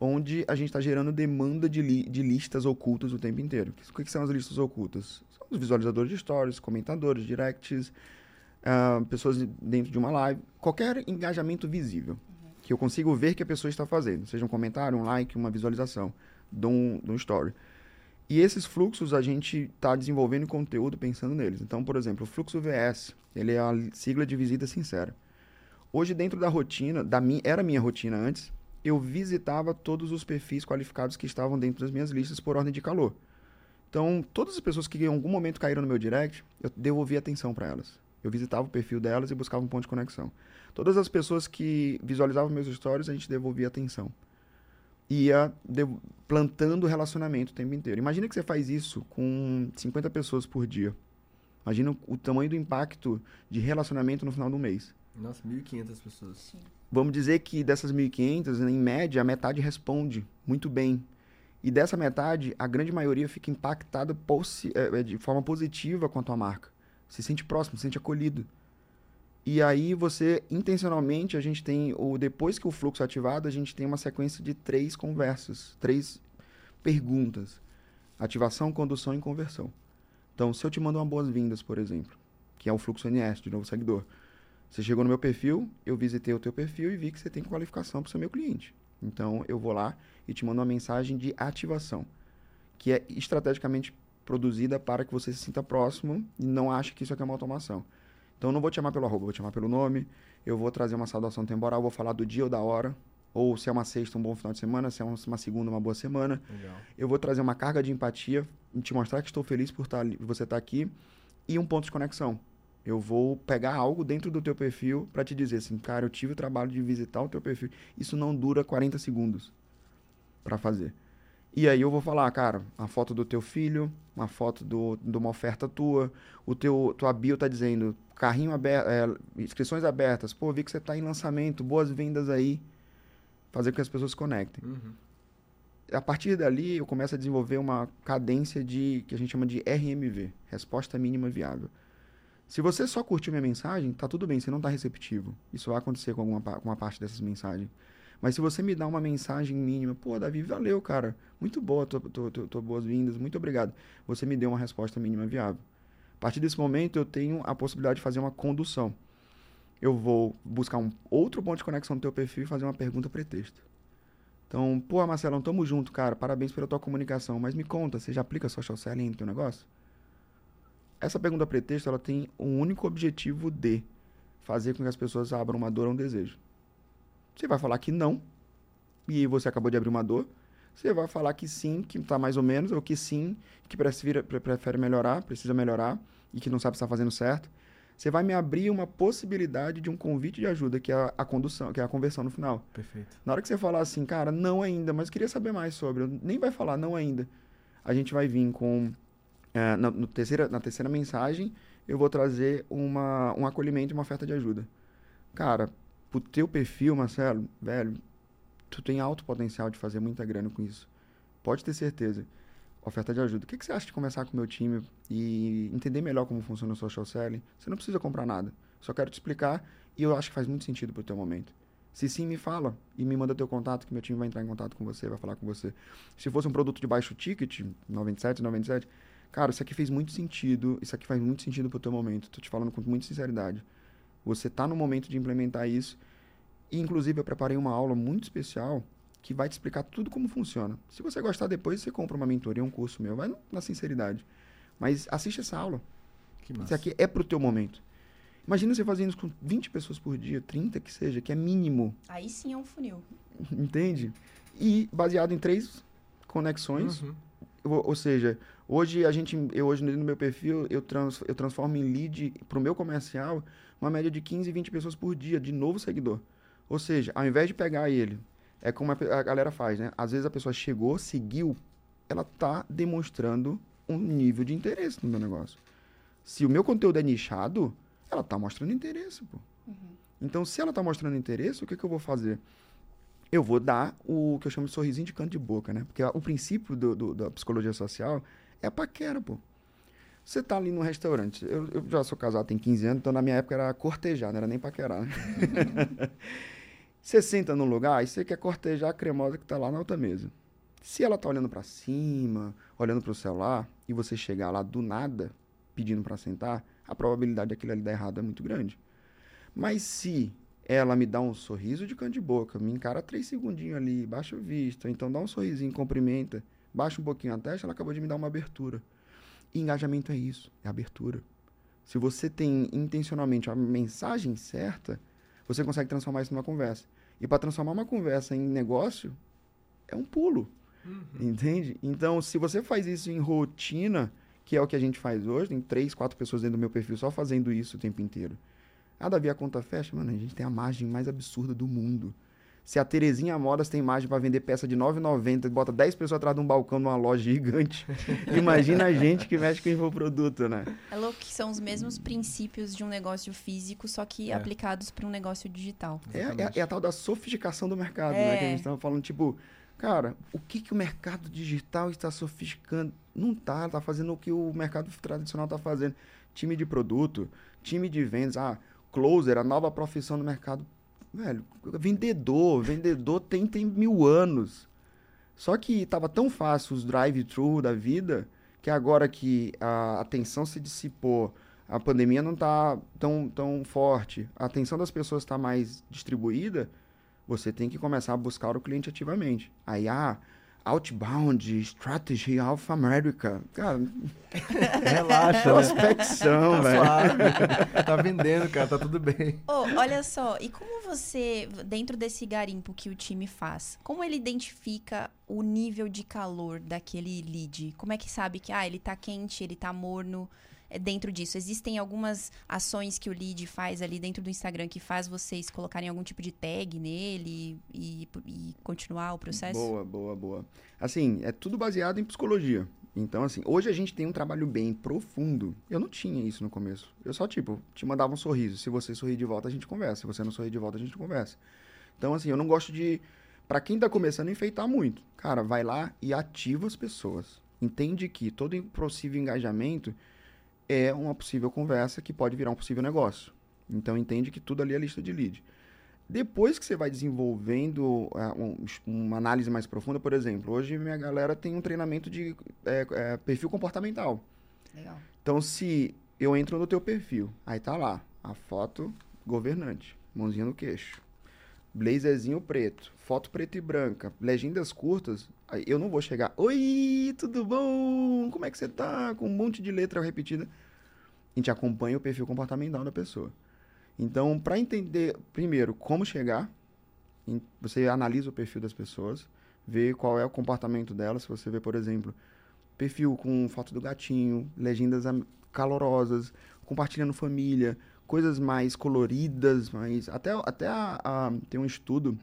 onde a gente está gerando demanda de, li, de listas ocultas o tempo inteiro. O que, que, são as listas ocultas? São os visualizadores de stories, comentadores, directs, uh, pessoas dentro de uma live, qualquer engajamento visível que eu consigo ver que a pessoa está fazendo, seja um comentário, um like, uma visualização de um, de um story. E esses fluxos a gente está desenvolvendo conteúdo pensando neles. Então, por exemplo, o fluxo VS, ele é a sigla de visita sincera. Hoje, dentro da rotina, da minha, era minha rotina antes, eu visitava todos os perfis qualificados que estavam dentro das minhas listas por ordem de calor. Então, todas as pessoas que em algum momento caíram no meu direct, eu devolvi atenção para elas. Eu visitava o perfil delas e buscava um ponto de conexão. Todas as pessoas que visualizavam meus stories, a gente devolvia atenção. Ia plantando relacionamento o tempo inteiro. Imagina que você faz isso com 50 pessoas por dia. Imagina o tamanho do impacto de relacionamento no final do mês. Nossa, 1.500 pessoas. Sim. Vamos dizer que dessas 1.500, em média, a metade responde muito bem. E dessa metade, a grande maioria fica impactada é, é, de forma positiva quanto à marca. Se sente próximo, se sente acolhido. E aí você, intencionalmente, a gente tem, o depois que o fluxo é ativado, a gente tem uma sequência de três conversas, três perguntas. Ativação, condução e conversão. Então, se eu te mando uma boas-vindas, por exemplo, que é o fluxo NS, de novo seguidor, você chegou no meu perfil, eu visitei o teu perfil e vi que você tem qualificação para ser meu cliente. Então, eu vou lá e te mando uma mensagem de ativação, que é estrategicamente produzida para que você se sinta próximo e não ache que isso aqui é uma automação. Então, eu não vou te chamar pelo arroba, vou te chamar pelo nome, eu vou trazer uma saudação temporal, vou falar do dia ou da hora, ou se é uma sexta, um bom final de semana, se é uma segunda, uma boa semana. Legal. Eu vou trazer uma carga de empatia, te mostrar que estou feliz por você estar aqui e um ponto de conexão. Eu vou pegar algo dentro do teu perfil para te dizer assim, cara, eu tive o trabalho de visitar o teu perfil. Isso não dura 40 segundos para fazer. E aí eu vou falar, cara, a foto do teu filho, uma foto do, de uma oferta tua, o teu tua bio tá dizendo carrinho aberto, é, inscrições abertas, pô, vi que você tá em lançamento, boas vendas aí, fazer com que as pessoas se conectem. Uhum. A partir dali eu começo a desenvolver uma cadência de que a gente chama de RMV, resposta mínima viável. Se você só curtiu minha mensagem, tá tudo bem, você não tá receptivo. Isso vai acontecer com alguma com uma parte dessas mensagens. Mas se você me dá uma mensagem mínima, pô, Davi, valeu, cara. Muito boa, tô, tô, tô, tô boas-vindas, muito obrigado. Você me deu uma resposta mínima viável. A partir desse momento, eu tenho a possibilidade de fazer uma condução. Eu vou buscar um outro ponto de conexão no teu perfil e fazer uma pergunta pretexto. Então, pô, Marcelão, tamo junto, cara. Parabéns pela tua comunicação. Mas me conta, você já aplica social selling no teu negócio? Essa pergunta pretexto ela tem um único objetivo de fazer com que as pessoas abram uma dor ou um desejo. Você vai falar que não, e você acabou de abrir uma dor. Você vai falar que sim, que está mais ou menos, ou que sim, que prefere, prefere melhorar, precisa melhorar, e que não sabe se está fazendo certo. Você vai me abrir uma possibilidade de um convite de ajuda, que é a, a condução, que é a conversão no final. Perfeito. Na hora que você falar assim, cara, não ainda, mas queria saber mais sobre, nem vai falar não ainda. A gente vai vir com é, na, no terceira, na terceira mensagem, eu vou trazer uma, um acolhimento e uma oferta de ajuda. Cara, pro teu perfil, Marcelo, velho, tu tem alto potencial de fazer muita grana com isso. Pode ter certeza. Oferta de ajuda. O que, que você acha de começar com o meu time e entender melhor como funciona o social selling? Você não precisa comprar nada. Só quero te explicar e eu acho que faz muito sentido pro teu momento. Se sim, me fala e me manda teu contato, que meu time vai entrar em contato com você, vai falar com você. Se fosse um produto de baixo ticket, 97, 97, cara, isso aqui fez muito sentido, isso aqui faz muito sentido pro teu momento. Tô te falando com muita sinceridade. Você tá no momento de implementar isso. E, inclusive, eu preparei uma aula muito especial que vai te explicar tudo como funciona. Se você gostar depois, você compra uma mentoria, um curso meu, vai na sinceridade. Mas assiste essa aula. Que massa. Isso aqui é pro teu momento. Imagina você fazendo isso com 20 pessoas por dia, 30 que seja, que é mínimo. Aí sim é um funil. Entende? E baseado em três conexões. Uhum. Ou, ou, seja, hoje a gente, eu hoje no meu perfil, eu, trans, eu transformo em lead para o meu comercial uma média de 15, 20 pessoas por dia de novo seguidor. Ou seja, ao invés de pegar ele, é como a galera faz, né? Às vezes a pessoa chegou, seguiu, ela tá demonstrando um nível de interesse no meu negócio. Se o meu conteúdo é nichado, ela tá mostrando interesse, pô. Uhum. Então, se ela tá mostrando interesse, o que, que eu vou fazer? Eu vou dar o que eu chamo de sorrisinho de canto de boca, né? Porque o princípio do, do, da psicologia social é paquera, pô. Você tá ali no restaurante. Eu, eu, já sou casado tem 15 anos, então na minha época era cortejar, não era nem paquerar. Né? você senta num lugar e você quer cortejar a cremosa que tá lá na outra mesa. Se ela tá olhando para cima, olhando para o celular, e você chegar lá do nada, pedindo para sentar, a probabilidade daquilo ali dar errado é muito grande. Mas se ela me dá um sorriso de canto de boca, me encara três segundinhos ali, baixa o visto, então dá um sorrisinho, cumprimenta, baixa um pouquinho a testa, ela acabou de me dar uma abertura. E engajamento é isso, é abertura. Se você tem intencionalmente a mensagem certa, você consegue transformar isso numa conversa. E para transformar uma conversa em negócio, é um pulo. Uhum. Entende? Então, se você faz isso em rotina, que é o que a gente faz hoje, tem três, quatro pessoas dentro do meu perfil só fazendo isso o tempo inteiro. Ah, Davi, a conta fecha? Mano, a gente tem a margem mais absurda do mundo. Se a Terezinha Modas tem margem para vender peça de 9,90 e bota 10 pessoas atrás de um balcão numa loja gigante, imagina a gente que mexe com infoproduto, né? É louco que são os mesmos princípios de um negócio físico, só que é. aplicados para um negócio digital. É, é, é, a tal da sofisticação do mercado, né? Que a gente estava falando, tipo, cara, o que, que o mercado digital está sofisticando? Não tá, tá fazendo o que o mercado tradicional está fazendo. Time de produto, time de vendas, ah, closer, a nova profissão do mercado. Velho, vendedor, vendedor tem, tem mil anos. Só que tava tão fácil os drive-thru da vida que agora que a atenção se dissipou, a pandemia não tá tão, tão forte, a atenção das pessoas está mais distribuída, você tem que começar a buscar o cliente ativamente. Aí, ah, Outbound, Strategy, Alpha America. Cara, relaxa. Né? Prospecção, velho. Tá, tá vendendo, cara, tá tudo bem. Oh, olha só, e como você, dentro desse garimpo que o time faz, como ele identifica o nível de calor daquele lead? Como é que sabe que, ah, ele tá quente, ele tá morno? É, dentro disso? Existem algumas ações que o lead faz ali dentro do Instagram que faz vocês colocarem algum tipo de tag nele e, e continuar o processo? Boa, boa, boa. Assim, é tudo baseado em psicologia. Então, assim, hoje a gente tem um trabalho bem profundo. Eu não tinha isso no começo. Eu só, tipo, te mandava um sorriso. Se você sorrir de volta, a gente conversa. Se você não sorrir de volta, a gente conversa. Então, assim, eu não gosto de. Para quem tá começando, enfeitar muito. Cara, vai lá e ativa as pessoas. Entende que todo possível engajamento é uma possível conversa que pode virar um possível negócio. Então entende que tudo ali é lista de lead. Depois que você vai desenvolvendo um, uma análise mais profunda, por exemplo, hoje minha galera tem um treinamento de é, é, perfil comportamental. Legal. Então, se eu entro no teu perfil, aí tá lá a foto governante, mãozinha no queixo, blazerzinho preto, foto preta e branca, legendas curtas, eu não vou chegar, oi, tudo bom? Como é que você tá? Com um monte de letra repetida. A gente acompanha o perfil comportamental da pessoa. Então, para entender, primeiro, como chegar, você analisa o perfil das pessoas, vê qual é o comportamento delas. Se você vê, por exemplo, perfil com foto do gatinho, legendas calorosas, compartilhando família, coisas mais coloridas, mais até até a, a, tem um estudo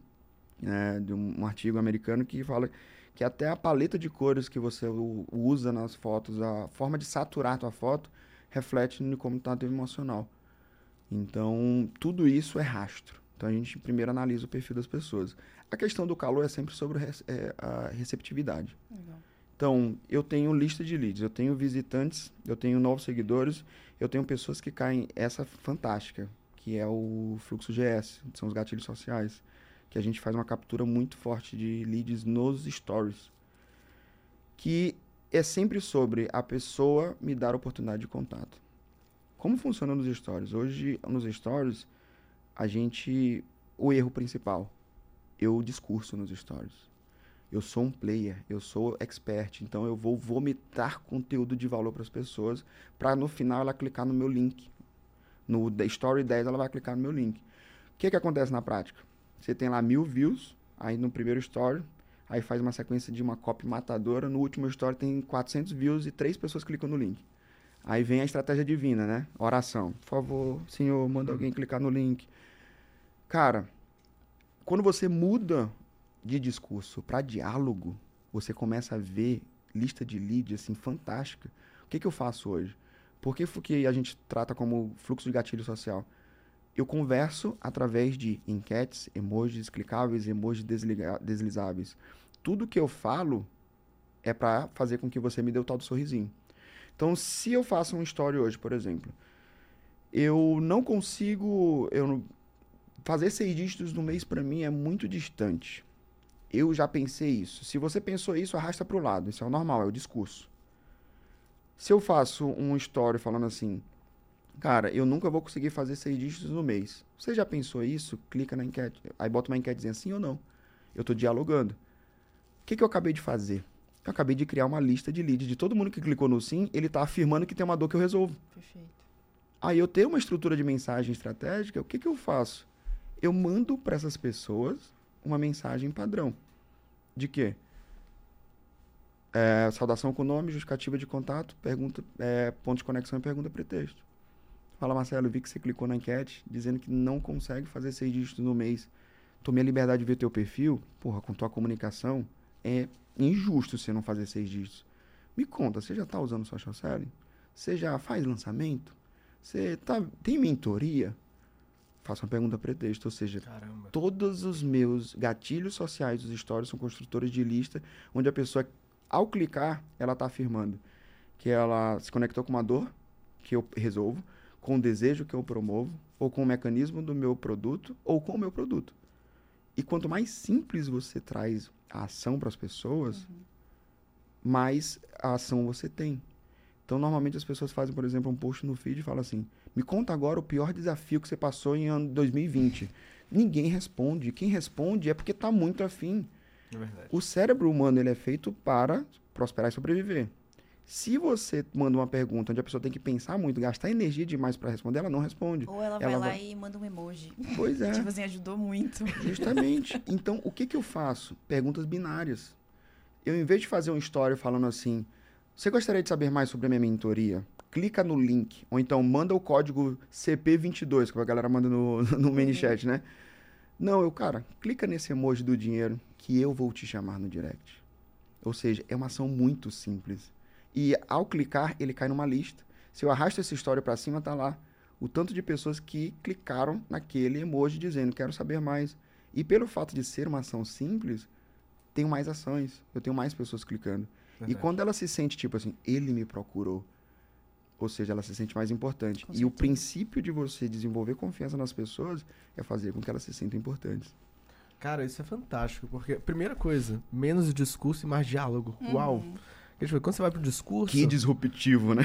né, de um, um, artigo americano que fala que até a paleta de cores que você usa nas fotos, a forma de saturar a tua foto, reflete no como está teu emocional. Então, tudo isso é rastro. Então, a gente primeiro analisa o perfil das pessoas. A questão do calor é sempre sobre é, a receptividade. Legal. Então, eu tenho lista de leads, eu tenho visitantes, eu tenho novos seguidores, eu tenho pessoas que caem essa fantástica, que é o fluxo GS, são os gatilhos sociais que a gente faz uma captura muito forte de leads nos stories. Que é sempre sobre a pessoa me dar oportunidade de contato. Como funciona nos stories? Hoje, nos stories, a gente. O erro principal. Eu discurso nos stories. Eu sou um player, eu sou expert, então eu vou vomitar conteúdo de valor para as pessoas, para no final ela clicar no meu link. No Story 10 ela vai clicar no meu link. O que, que acontece na prática? Você tem lá mil views, aí no primeiro story, aí faz uma sequência de uma copy matadora, no último story tem 400 views e três pessoas clicam no link. Aí vem a estratégia divina, né? Oração. Por favor, Senhor, manda alguém clicar no link. Cara, quando você muda de discurso para diálogo, você começa a ver lista de leads assim fantástica. O que, que eu faço hoje? Por que, que a gente trata como fluxo de gatilho social? Eu converso através de enquetes, emojis clicáveis, emojis deslizáveis. Tudo que eu falo é para fazer com que você me dê o tal do sorrisinho. Então, se eu faço uma história hoje, por exemplo, eu não consigo, eu fazer seis dígitos no mês para mim é muito distante. Eu já pensei isso. Se você pensou isso, arrasta para o lado. Isso é o normal, é o discurso. Se eu faço um story falando assim, cara, eu nunca vou conseguir fazer seis dígitos no mês. Você já pensou isso? Clica na enquete. Aí bota uma enquete dizendo sim ou não. Eu estou dialogando. O que, que eu acabei de fazer? Eu acabei de criar uma lista de leads de todo mundo que clicou no sim, ele está afirmando que tem uma dor que eu resolvo. Perfeito. Aí eu tenho uma estrutura de mensagem estratégica, o que, que eu faço? Eu mando para essas pessoas uma mensagem padrão. De quê? É, saudação com nome, justificativa de contato, pergunta, é, ponto de conexão e pergunta pretexto. Fala, Marcelo, vi que você clicou na enquete dizendo que não consegue fazer seis dígitos no mês. Tomei a liberdade de ver teu perfil. Porra, com tua comunicação, é injusto você não fazer seis dígitos. Me conta, você já está usando social selling? Você já faz lançamento? Você tá, tem mentoria? Faço uma pergunta pretexto, ou seja, Caramba. todos os meus gatilhos sociais dos stories são construtores de lista, onde a pessoa, ao clicar, ela está afirmando que ela se conectou com uma dor que eu resolvo, com um desejo que eu promovo, ou com o mecanismo do meu produto, ou com o meu produto. E quanto mais simples você traz a ação para as pessoas, uhum. mais a ação você tem. Então, normalmente as pessoas fazem, por exemplo, um post no feed e falam assim: me conta agora o pior desafio que você passou em ano 2020. Ninguém responde. Quem responde é porque está muito afim. É o cérebro humano ele é feito para prosperar e sobreviver. Se você manda uma pergunta onde a pessoa tem que pensar muito, gastar energia demais para responder, ela não responde. Ou ela, ela vai lá vai... e manda um emoji. Pois é. tipo assim, ajudou muito. Justamente. Então, o que, que eu faço? Perguntas binárias. Eu, em vez de fazer uma história falando assim, você gostaria de saber mais sobre a minha mentoria? Clica no link, ou então manda o código CP22, que a galera manda no, no mini chat, né? Não, eu, cara, clica nesse emoji do dinheiro que eu vou te chamar no direct. Ou seja, é uma ação muito simples. E ao clicar, ele cai numa lista. Se eu arrasto essa história para cima, tá lá o tanto de pessoas que clicaram naquele emoji dizendo quero saber mais. E pelo fato de ser uma ação simples, tenho mais ações, eu tenho mais pessoas clicando. Verdade. E quando ela se sente tipo assim, ele me procurou, ou seja, ela se sente mais importante. e o princípio de você desenvolver confiança nas pessoas é fazer com que elas se sintam importantes. Cara, isso é fantástico, porque, primeira coisa, menos discurso e mais diálogo. Uhum. Uau! Quando você vai pro discurso. Que disruptivo, né?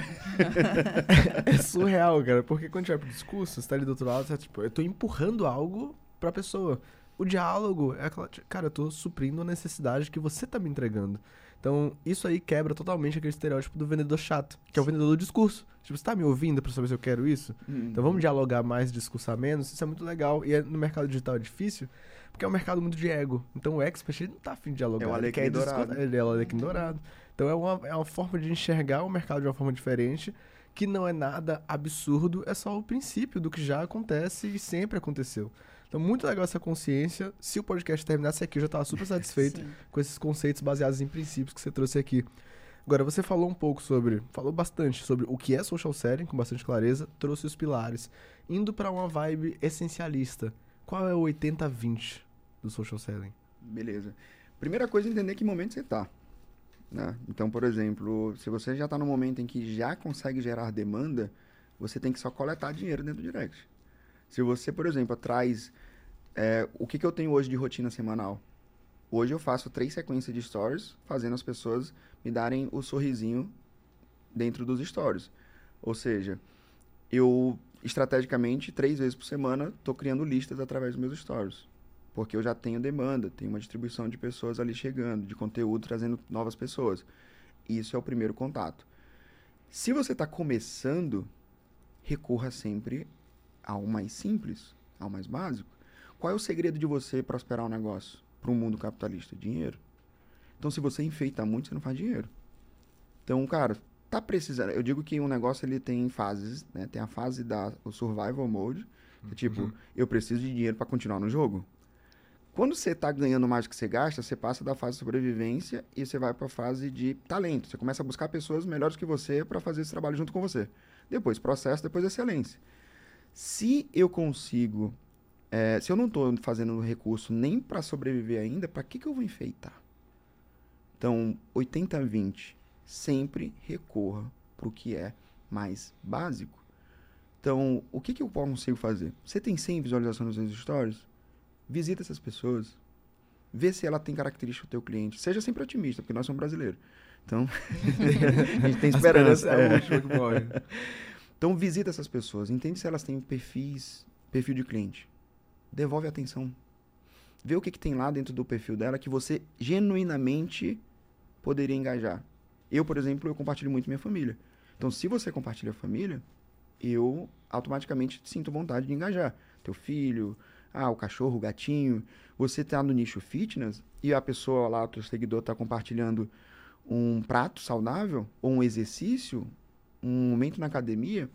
é surreal, cara. Porque quando a gente vai pro discurso, você tá ali do outro lado, você tá, tipo, eu tô empurrando algo pra pessoa. O diálogo é aquela. Cara, eu tô suprindo a necessidade que você tá me entregando. Então, isso aí quebra totalmente aquele estereótipo do vendedor chato, que é o vendedor do discurso. Tipo, você tá me ouvindo para saber se eu quero isso? Uhum. Então vamos dialogar mais, discursar menos. Isso é muito legal. E é, no mercado digital é difícil, porque é um mercado muito de ego. Então o expert ele não tá afim de dialogar. É o Alequim dourado. Ele é o Alequim dourado. Então é uma, é uma forma de enxergar o mercado de uma forma diferente, que não é nada absurdo, é só o princípio do que já acontece e sempre aconteceu. Então, muito legal essa consciência. Se o podcast terminasse aqui, eu já estava super satisfeito com esses conceitos baseados em princípios que você trouxe aqui. Agora, você falou um pouco sobre, falou bastante sobre o que é social selling, com bastante clareza, trouxe os pilares. Indo para uma vibe essencialista, qual é o 80-20 do social selling? Beleza. Primeira coisa é entender que momento você está. Né? Então, por exemplo, se você já está no momento em que já consegue gerar demanda, você tem que só coletar dinheiro dentro do direct. Se você, por exemplo, traz é, o que, que eu tenho hoje de rotina semanal? Hoje eu faço três sequências de stories, fazendo as pessoas me darem o sorrisinho dentro dos stories. Ou seja, eu estrategicamente, três vezes por semana, estou criando listas através dos meus stories. porque eu já tenho demanda, tenho uma distribuição de pessoas ali chegando, de conteúdo trazendo novas pessoas. Isso é o primeiro contato. Se você está começando, recorra sempre ao mais simples, ao mais básico. Qual é o segredo de você prosperar um negócio para um mundo capitalista? Dinheiro. Então, se você enfeita muito, você não faz dinheiro. Então, cara, tá precisando. Eu digo que um negócio ele tem fases, né? Tem a fase da o survival mode, que é tipo, uhum. eu preciso de dinheiro para continuar no jogo. Quando você está ganhando mais do que você gasta, você passa da fase de sobrevivência e você vai para a fase de talento. Você começa a buscar pessoas melhores que você para fazer esse trabalho junto com você. Depois processo, depois excelência. Se eu consigo, é, se eu não estou fazendo recurso nem para sobreviver ainda, para que, que eu vou enfeitar? Então, 80-20, sempre recorra para o que é mais básico. Então, o que, que eu consigo fazer? Você tem 100 visualizações nos seus stories? Visita essas pessoas. Vê se ela tem característica do teu cliente. Seja sempre otimista, porque nós somos brasileiros. Então, a gente tem esperança. É. É então, visita essas pessoas. Entende se elas têm perfis, perfil de cliente. Devolve atenção. Vê o que, que tem lá dentro do perfil dela que você genuinamente poderia engajar. Eu, por exemplo, eu compartilho muito minha família. Então, se você compartilha a família, eu automaticamente sinto vontade de engajar. Teu filho, ah, o cachorro, o gatinho. Você está no nicho fitness e a pessoa lá, o teu seguidor, está compartilhando um prato saudável ou um exercício, um momento na academia,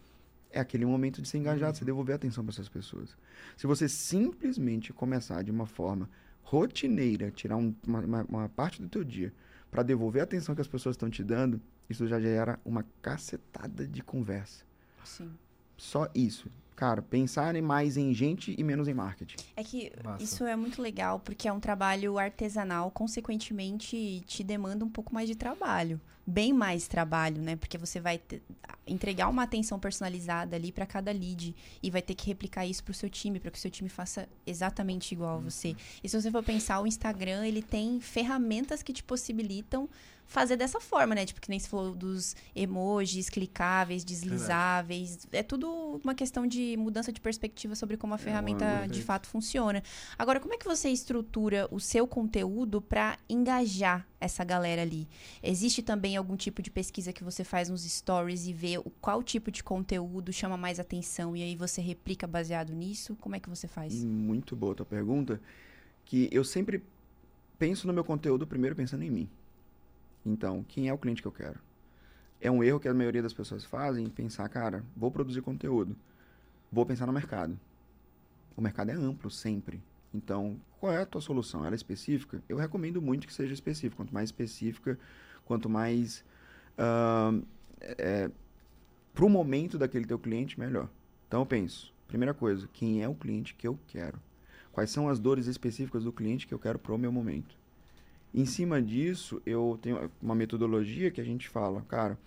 é aquele momento de ser engajado, você devolver atenção para essas pessoas. Se você simplesmente começar de uma forma rotineira, tirar um, uma, uma, uma parte do teu dia para devolver a atenção que as pessoas estão te dando, isso já gera uma cacetada de conversa. Sim. Só isso. Cara, pensar mais em gente e menos em marketing. É que Massa. isso é muito legal, porque é um trabalho artesanal, consequentemente te demanda um pouco mais de trabalho. Bem mais trabalho, né? Porque você vai ter, entregar uma atenção personalizada ali para cada lead e vai ter que replicar isso para o seu time, para que o seu time faça exatamente igual a você. E se você for pensar, o Instagram, ele tem ferramentas que te possibilitam fazer dessa forma, né? Tipo, que nem se falou dos emojis clicáveis, deslizáveis. É tudo uma questão de mudança de perspectiva sobre como a é ferramenta de fato funciona. Agora, como é que você estrutura o seu conteúdo para engajar essa galera ali? Existe também algum tipo de pesquisa que você faz nos stories e vê o qual tipo de conteúdo chama mais atenção e aí você replica baseado nisso? Como é que você faz? Muito boa a tua pergunta, que eu sempre penso no meu conteúdo primeiro pensando em mim. Então, quem é o cliente que eu quero? É um erro que a maioria das pessoas fazem, pensar, cara, vou produzir conteúdo, vou pensar no mercado. O mercado é amplo sempre. Então, qual é a tua solução? Ela é específica? Eu recomendo muito que seja específica. Quanto mais específica, quanto mais uh, é, para o momento daquele teu cliente, melhor. Então, eu penso, primeira coisa, quem é o cliente que eu quero? Quais são as dores específicas do cliente que eu quero para o meu momento? Em cima disso, eu tenho uma metodologia que a gente fala, cara,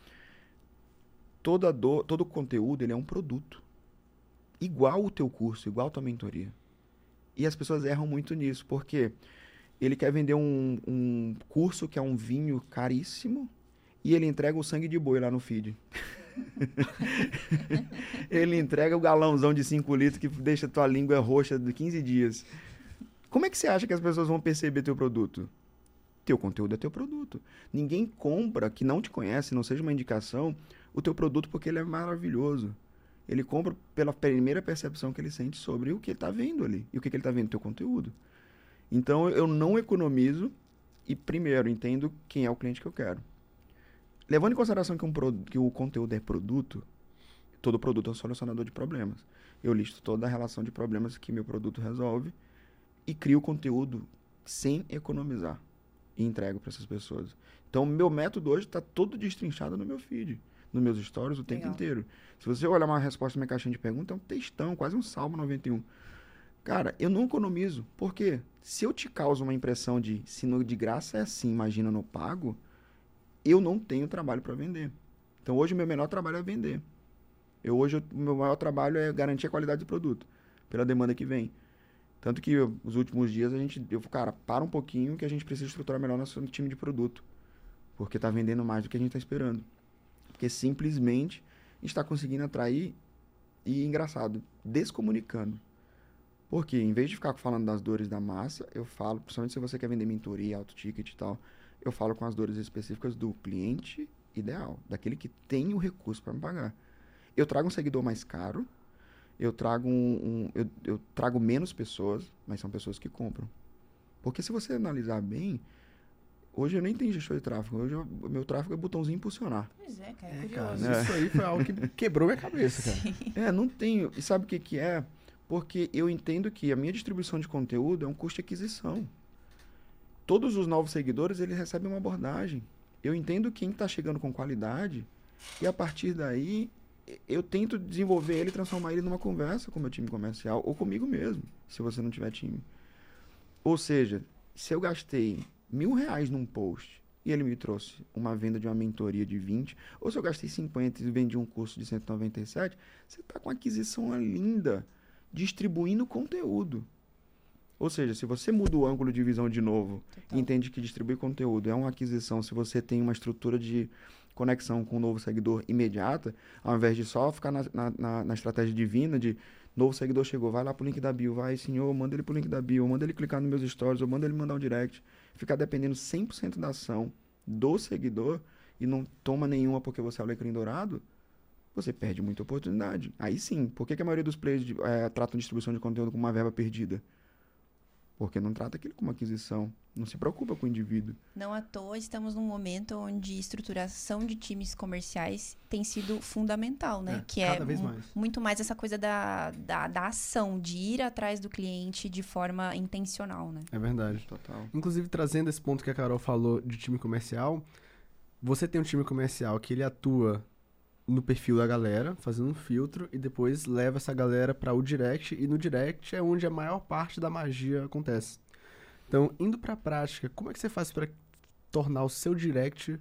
toda do, todo conteúdo ele é um produto. Igual o teu curso, igual a tua mentoria. E as pessoas erram muito nisso, porque ele quer vender um, um curso que é um vinho caríssimo e ele entrega o sangue de boi lá no feed. ele entrega o galãozão de 5 litros que deixa tua língua roxa de 15 dias. Como é que você acha que as pessoas vão perceber teu produto? Teu conteúdo é teu produto. Ninguém compra que não te conhece, não seja uma indicação, o teu produto porque ele é maravilhoso. Ele compra pela primeira percepção que ele sente sobre o que ele está vendo ali. E o que, que ele está vendo? Teu conteúdo. Então eu não economizo e primeiro entendo quem é o cliente que eu quero. Levando em consideração que, um que o conteúdo é produto, todo produto é um solucionador de problemas. Eu listo toda a relação de problemas que meu produto resolve e crio conteúdo sem economizar e entrego para essas pessoas. Então, meu método hoje está todo destrinchado no meu feed, nos meus stories o tempo Legal. inteiro. Se você olhar uma resposta na minha caixinha de perguntas, é um textão, quase um salmo 91. Cara, eu não economizo. Por quê? Se eu te causo uma impressão de se no de graça é assim, imagina no pago, eu não tenho trabalho para vender. Então, hoje, o meu menor trabalho é vender. Eu, hoje, o meu maior trabalho é garantir a qualidade do produto, pela demanda que vem. Tanto que os últimos dias a gente, eu cara, para um pouquinho que a gente precisa estruturar melhor nosso time de produto. Porque está vendendo mais do que a gente está esperando. Porque simplesmente a gente está conseguindo atrair e, engraçado, descomunicando. Porque em vez de ficar falando das dores da massa, eu falo, principalmente se você quer vender mentoria, auto ticket e tal, eu falo com as dores específicas do cliente ideal, daquele que tem o recurso para me pagar. Eu trago um seguidor mais caro, eu trago um, um eu, eu, trago menos pessoas, mas são pessoas que compram. Porque se você analisar bem, hoje eu nem tenho gestor de tráfego, hoje o meu tráfego é botãozinho impulsionar. Pois é, cara, é, cara Isso aí foi algo que quebrou minha cabeça, cara. É, não tenho. E sabe o que que é? Porque eu entendo que a minha distribuição de conteúdo é um custo de aquisição. Todos os novos seguidores, eles recebem uma abordagem. Eu entendo quem está chegando com qualidade e a partir daí eu tento desenvolver ele transformar ele numa conversa com o meu time comercial ou comigo mesmo, se você não tiver time. Ou seja, se eu gastei mil reais num post e ele me trouxe uma venda de uma mentoria de 20, ou se eu gastei 50 e vendi um curso de 197, você está com aquisição linda, distribuindo conteúdo. Ou seja, se você muda o ângulo de visão de novo Total. e entende que distribuir conteúdo é uma aquisição, se você tem uma estrutura de conexão com um novo seguidor imediata, ao invés de só ficar na, na, na, estratégia divina de novo seguidor chegou, vai lá pro link da bio, vai, senhor, manda ele pro link da bio, manda ele clicar nos meus stories, ou manda ele mandar um direct. Ficar dependendo 100% da ação do seguidor e não toma nenhuma porque você é o alecrim dourado, você perde muita oportunidade. Aí sim, por que, que a maioria dos players de, é, tratam distribuição de conteúdo como uma verba perdida? Porque não trata aquilo como aquisição. Não se preocupa com o indivíduo. Não à toa estamos num momento onde estruturação de times comerciais tem sido fundamental, né? É, que é mais. muito mais essa coisa da, da, da, ação, de ir atrás do cliente de forma intencional, né? É verdade. Total. Inclusive, trazendo esse ponto que a Carol falou de time comercial, você tem um time comercial que ele atua no perfil da galera, fazendo um filtro e depois leva essa galera para o direct e no direct é onde a maior parte da magia acontece. Então, indo para a prática, como é que você faz para tornar o seu direct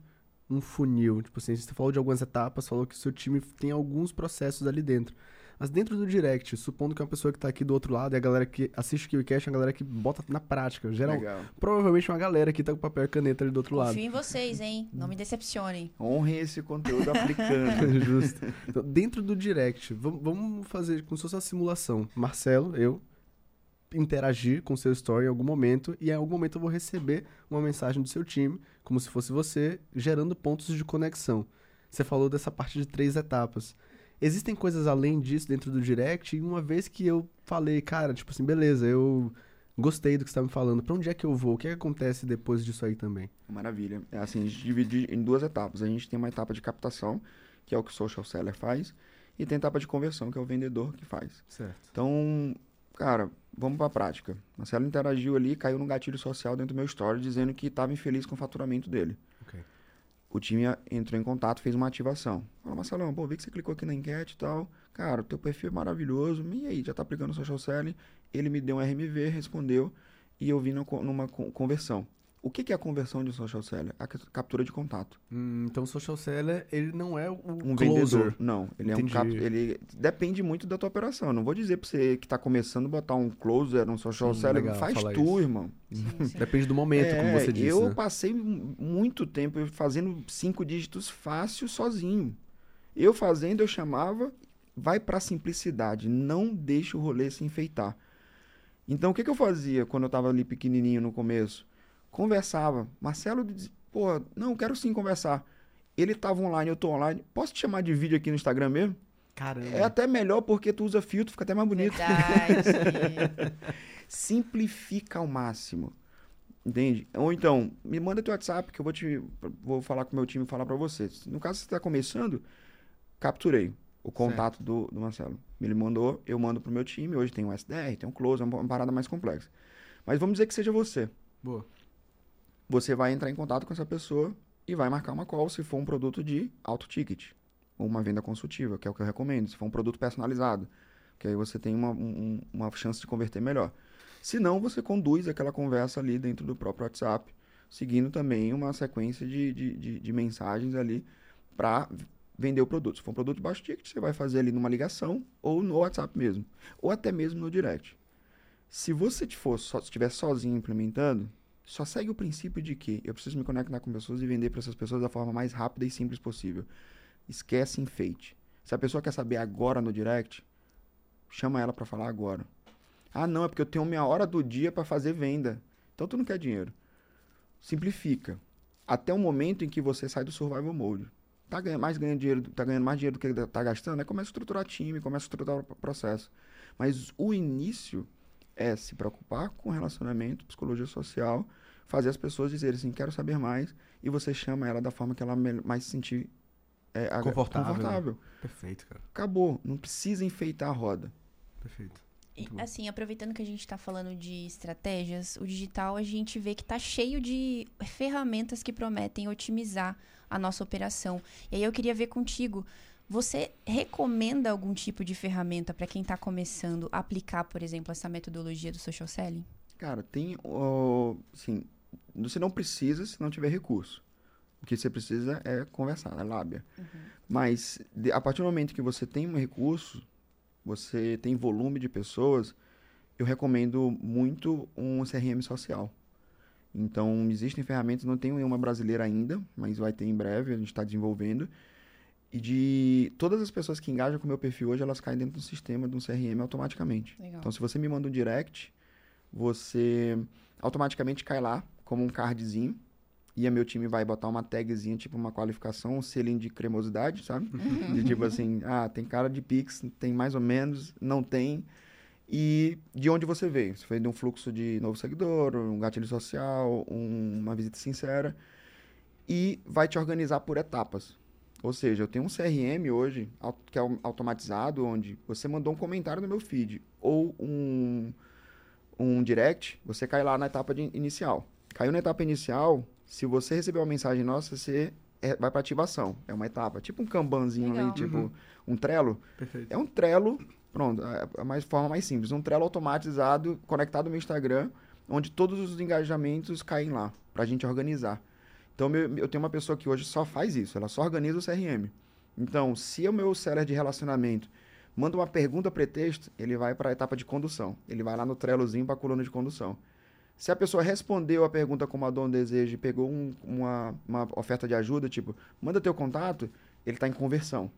um funil? Tipo assim, você falou de algumas etapas, falou que o seu time tem alguns processos ali dentro. Mas dentro do direct, supondo que é uma pessoa que está aqui do outro lado e a galera que assiste o KiwiCast é uma galera que bota na prática. Geral, Legal. Provavelmente uma galera que tá com papel e caneta ali do outro Confio lado. Confio em vocês, hein? Não me decepcionem. Honrem esse conteúdo aplicando. Justo. Então, dentro do direct, vamos fazer como se fosse uma simulação. Marcelo, eu, interagir com o seu story em algum momento e em algum momento eu vou receber uma mensagem do seu time, como se fosse você, gerando pontos de conexão. Você falou dessa parte de três etapas. Existem coisas além disso dentro do direct, e uma vez que eu falei, cara, tipo assim, beleza, eu gostei do que você tá me falando, pra onde é que eu vou? O que, é que acontece depois disso aí também? Maravilha. É assim, a gente divide em duas etapas. A gente tem uma etapa de captação, que é o que o social seller faz, e tem a etapa de conversão, que é o vendedor que faz. Certo. Então, cara, vamos pra prática. Marcelo interagiu ali, caiu no gatilho social dentro do meu story, dizendo que estava infeliz com o faturamento dele o time entrou em contato, fez uma ativação. Falou, Marcelão, pô, vi que você clicou aqui na enquete e tal. Cara, o teu perfil é maravilhoso. E aí, já tá aplicando social selling? Ele me deu um RMV, respondeu e eu vi numa conversão. O que, que é a conversão de social seller? A captura de contato. Hum, então, social seller, ele não é o um closer. vendedor. Não, ele Entendi. é um cap... ele depende muito da tua operação. Não vou dizer para você que está começando a botar um closer, um social sim, seller, faz tu, isso. irmão. Sim, sim. Depende do momento, é, como você disse. Eu né? passei muito tempo fazendo cinco dígitos fácil sozinho. Eu fazendo, eu chamava, vai para simplicidade, não deixa o rolê se enfeitar. Então, o que, que eu fazia quando eu estava ali pequenininho no começo? Conversava. Marcelo dizia, pô, não, quero sim conversar. Ele tava online, eu tô online. Posso te chamar de vídeo aqui no Instagram mesmo? Caramba. É até melhor porque tu usa filtro, fica até mais bonito. Verdade. Simplifica ao máximo. Entende? Ou então, me manda teu WhatsApp que eu vou te vou falar com o meu time e falar para você. No caso você está começando, capturei o contato do, do Marcelo. Ele mandou, eu mando pro meu time. Hoje tem um SDR, tem um close, é uma parada mais complexa. Mas vamos dizer que seja você. Boa você vai entrar em contato com essa pessoa e vai marcar uma call se for um produto de alto ticket, ou uma venda consultiva, que é o que eu recomendo, se for um produto personalizado, que aí você tem uma, um, uma chance de converter melhor. Se não, você conduz aquela conversa ali dentro do próprio WhatsApp, seguindo também uma sequência de, de, de, de mensagens ali para vender o produto. Se for um produto de baixo ticket, você vai fazer ali numa ligação ou no WhatsApp mesmo, ou até mesmo no direct. Se você for, estiver sozinho implementando, só segue o princípio de que eu preciso me conectar com pessoas e vender para essas pessoas da forma mais rápida e simples possível. Esquece enfeite. Se a pessoa quer saber agora no direct, chama ela para falar agora. Ah, não, é porque eu tenho minha hora do dia para fazer venda. Então tu não quer dinheiro. Simplifica. Até o momento em que você sai do survival mode. Tá ganhando mais ganhando dinheiro, tá ganhando mais dinheiro do que tá gastando, aí começa a estruturar time, começa a estruturar o processo. Mas o início é se preocupar com relacionamento, psicologia social, fazer as pessoas dizerem assim, quero saber mais, e você chama ela da forma que ela mais se sentir é, confortável. confortável. Perfeito, cara. Acabou. Não precisa enfeitar a roda. Perfeito. E, assim, aproveitando que a gente está falando de estratégias, o digital a gente vê que está cheio de ferramentas que prometem otimizar a nossa operação. E aí eu queria ver contigo, você recomenda algum tipo de ferramenta para quem está começando a aplicar, por exemplo, essa metodologia do social selling? Cara, tem, uh, assim, você não precisa se não tiver recurso. O que você precisa é conversar, é lábia. Uhum. Mas de, a partir do momento que você tem um recurso, você tem volume de pessoas, eu recomendo muito um CRM social. Então, existem ferramentas, não tenho nenhuma brasileira ainda, mas vai ter em breve, a gente está desenvolvendo. E de todas as pessoas que engajam com o meu perfil hoje, elas caem dentro do sistema de um CRM automaticamente. Legal. Então, se você me manda um direct, você automaticamente cai lá como um cardzinho e a meu time vai botar uma tagzinha, tipo uma qualificação, um selinho de cremosidade, sabe? Uhum. De tipo assim, ah, tem cara de Pix, tem mais ou menos, não tem. E de onde você veio? Você foi de um fluxo de novo seguidor, um gatilho social, um, uma visita sincera. E vai te organizar por etapas. Ou seja, eu tenho um CRM hoje, que é automatizado, onde você mandou um comentário no meu feed ou um, um direct, você cai lá na etapa de inicial. Caiu na etapa inicial, se você receber uma mensagem nossa, você é, vai para ativação. É uma etapa. Tipo um Kanbanzinho ali, tipo uhum. um Trello. Perfeito. É um Trello, pronto, é a mais, forma mais simples. Um Trello automatizado, conectado no Instagram, onde todos os engajamentos caem lá, para a gente organizar. Então, eu tenho uma pessoa que hoje só faz isso, ela só organiza o CRM. Então, se o meu seller de relacionamento manda uma pergunta pretexto, ele vai para a etapa de condução. Ele vai lá no Trellozinho para a coluna de condução. Se a pessoa respondeu a pergunta como a dona deseja e pegou um, uma, uma oferta de ajuda, tipo, manda teu contato, ele está em conversão.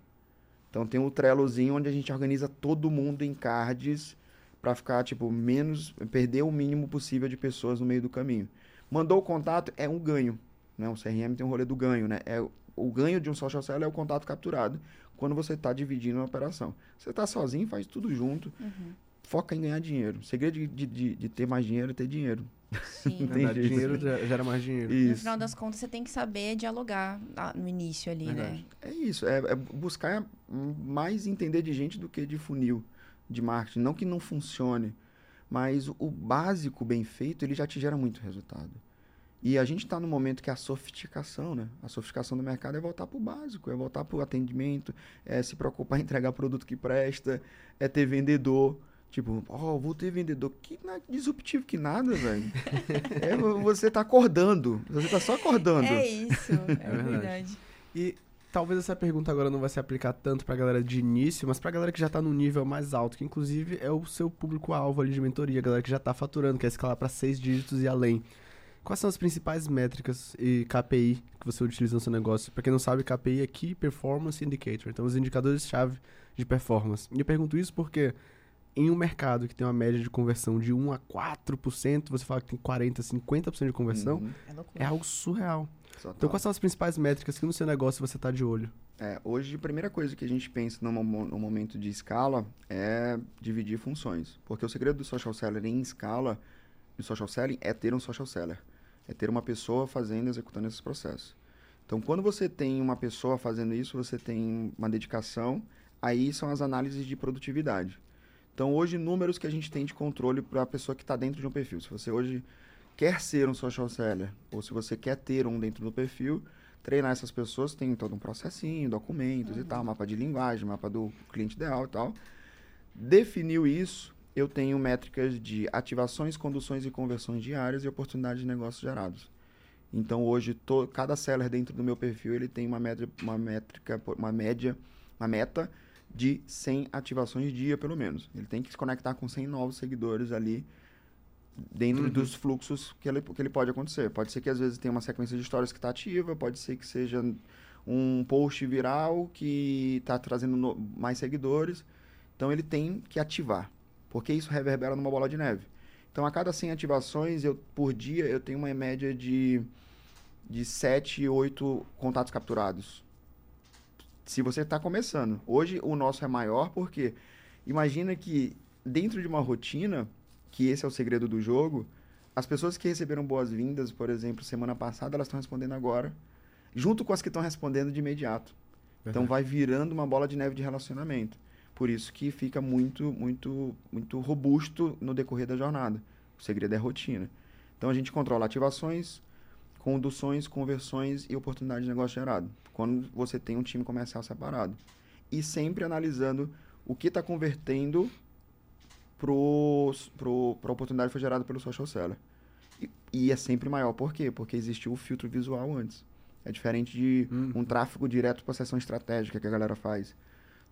Então tem o um Trellozinho onde a gente organiza todo mundo em cards para ficar, tipo, menos, perder o mínimo possível de pessoas no meio do caminho. Mandou o contato, é um ganho. Né? O CRM tem um rolê do ganho, né? É, o ganho de um social seller é o contato capturado quando você está dividindo a operação. Você está sozinho, faz tudo junto. Uhum foca em ganhar dinheiro. O segredo de, de, de ter mais dinheiro é ter dinheiro. Sim. tem jeito. dinheiro gera mais dinheiro. Isso. No final das contas, você tem que saber dialogar no início ali, né? Verdade. né? É isso. É, é, buscar mais entender de gente do que de funil de marketing. Não que não funcione, mas o básico bem feito, ele já te gera muito resultado. E a gente está no momento que é a sofisticação, né? A sofisticação do mercado é voltar para o básico, é voltar para o atendimento, é se preocupar em entregar produto que presta, é ter vendedor. Tipo, ó, oh, vou ter vendedor. Que disruptivo que nada, velho. é, você tá acordando. Você tá só acordando. É isso, é, é verdade. verdade. E talvez essa pergunta agora não vai se aplicar tanto pra galera de início, mas pra galera que já tá no nível mais alto, que inclusive é o seu público-alvo ali de mentoria, galera que já tá faturando, quer escalar para seis dígitos e além. Quais são as principais métricas e KPI que você utiliza no seu negócio? Pra quem não sabe, KPI é Key Performance Indicator, então os indicadores-chave de performance. E eu pergunto isso porque em um mercado que tem uma média de conversão de 1 a 4%, você fala que tem 40, 50% de conversão, uhum. é, é, algo surreal. Total. Então, quais são as principais métricas que no seu negócio você está de olho? É, hoje, a primeira coisa que a gente pensa no, no, momento de escala é dividir funções. Porque o segredo do social seller em escala, do social selling, é ter um social seller. É ter uma pessoa fazendo, executando esses processos. Então, quando você tem uma pessoa fazendo isso, você tem uma dedicação, aí são as análises de produtividade. Então, hoje, números que a gente tem de controle para a pessoa que está dentro de um perfil. Se você hoje quer ser um social seller, ou se você quer ter um dentro do perfil, treinar essas pessoas tem todo um processinho, documentos uhum. e tal, mapa de linguagem, mapa do cliente ideal e tal. Definiu isso, eu tenho métricas de ativações, conduções e conversões diárias e oportunidades de negócios gerados. Então, hoje, to, cada seller dentro do meu perfil, ele tem uma, média, uma métrica, uma média, uma meta de 100 ativações dia, pelo menos. Ele tem que se conectar com 100 novos seguidores ali dentro uhum. dos fluxos que ele, que ele pode acontecer. Pode ser que às vezes tenha uma sequência de histórias que está ativa, pode ser que seja um post viral que está trazendo no, mais seguidores. Então ele tem que ativar. Porque isso reverbera numa bola de neve. Então, a cada 100 ativações, eu, por dia, eu tenho uma média de, de 7, 8 contatos capturados. Se você está começando. Hoje, o nosso é maior porque imagina que dentro de uma rotina, que esse é o segredo do jogo, as pessoas que receberam boas-vindas, por exemplo, semana passada, elas estão respondendo agora, junto com as que estão respondendo de imediato. Então, vai virando uma bola de neve de relacionamento. Por isso que fica muito, muito, muito robusto no decorrer da jornada. O segredo é rotina. Então a gente controla ativações, conduções, conversões e oportunidade de negócio gerado. Quando você tem um time comercial separado. E sempre analisando o que está convertendo para a oportunidade que foi gerada pelo social seller. E, e, é sempre maior. Por quê? Porque existiu o filtro visual antes. É diferente de uhum. um tráfego direto para sessão estratégica que a galera faz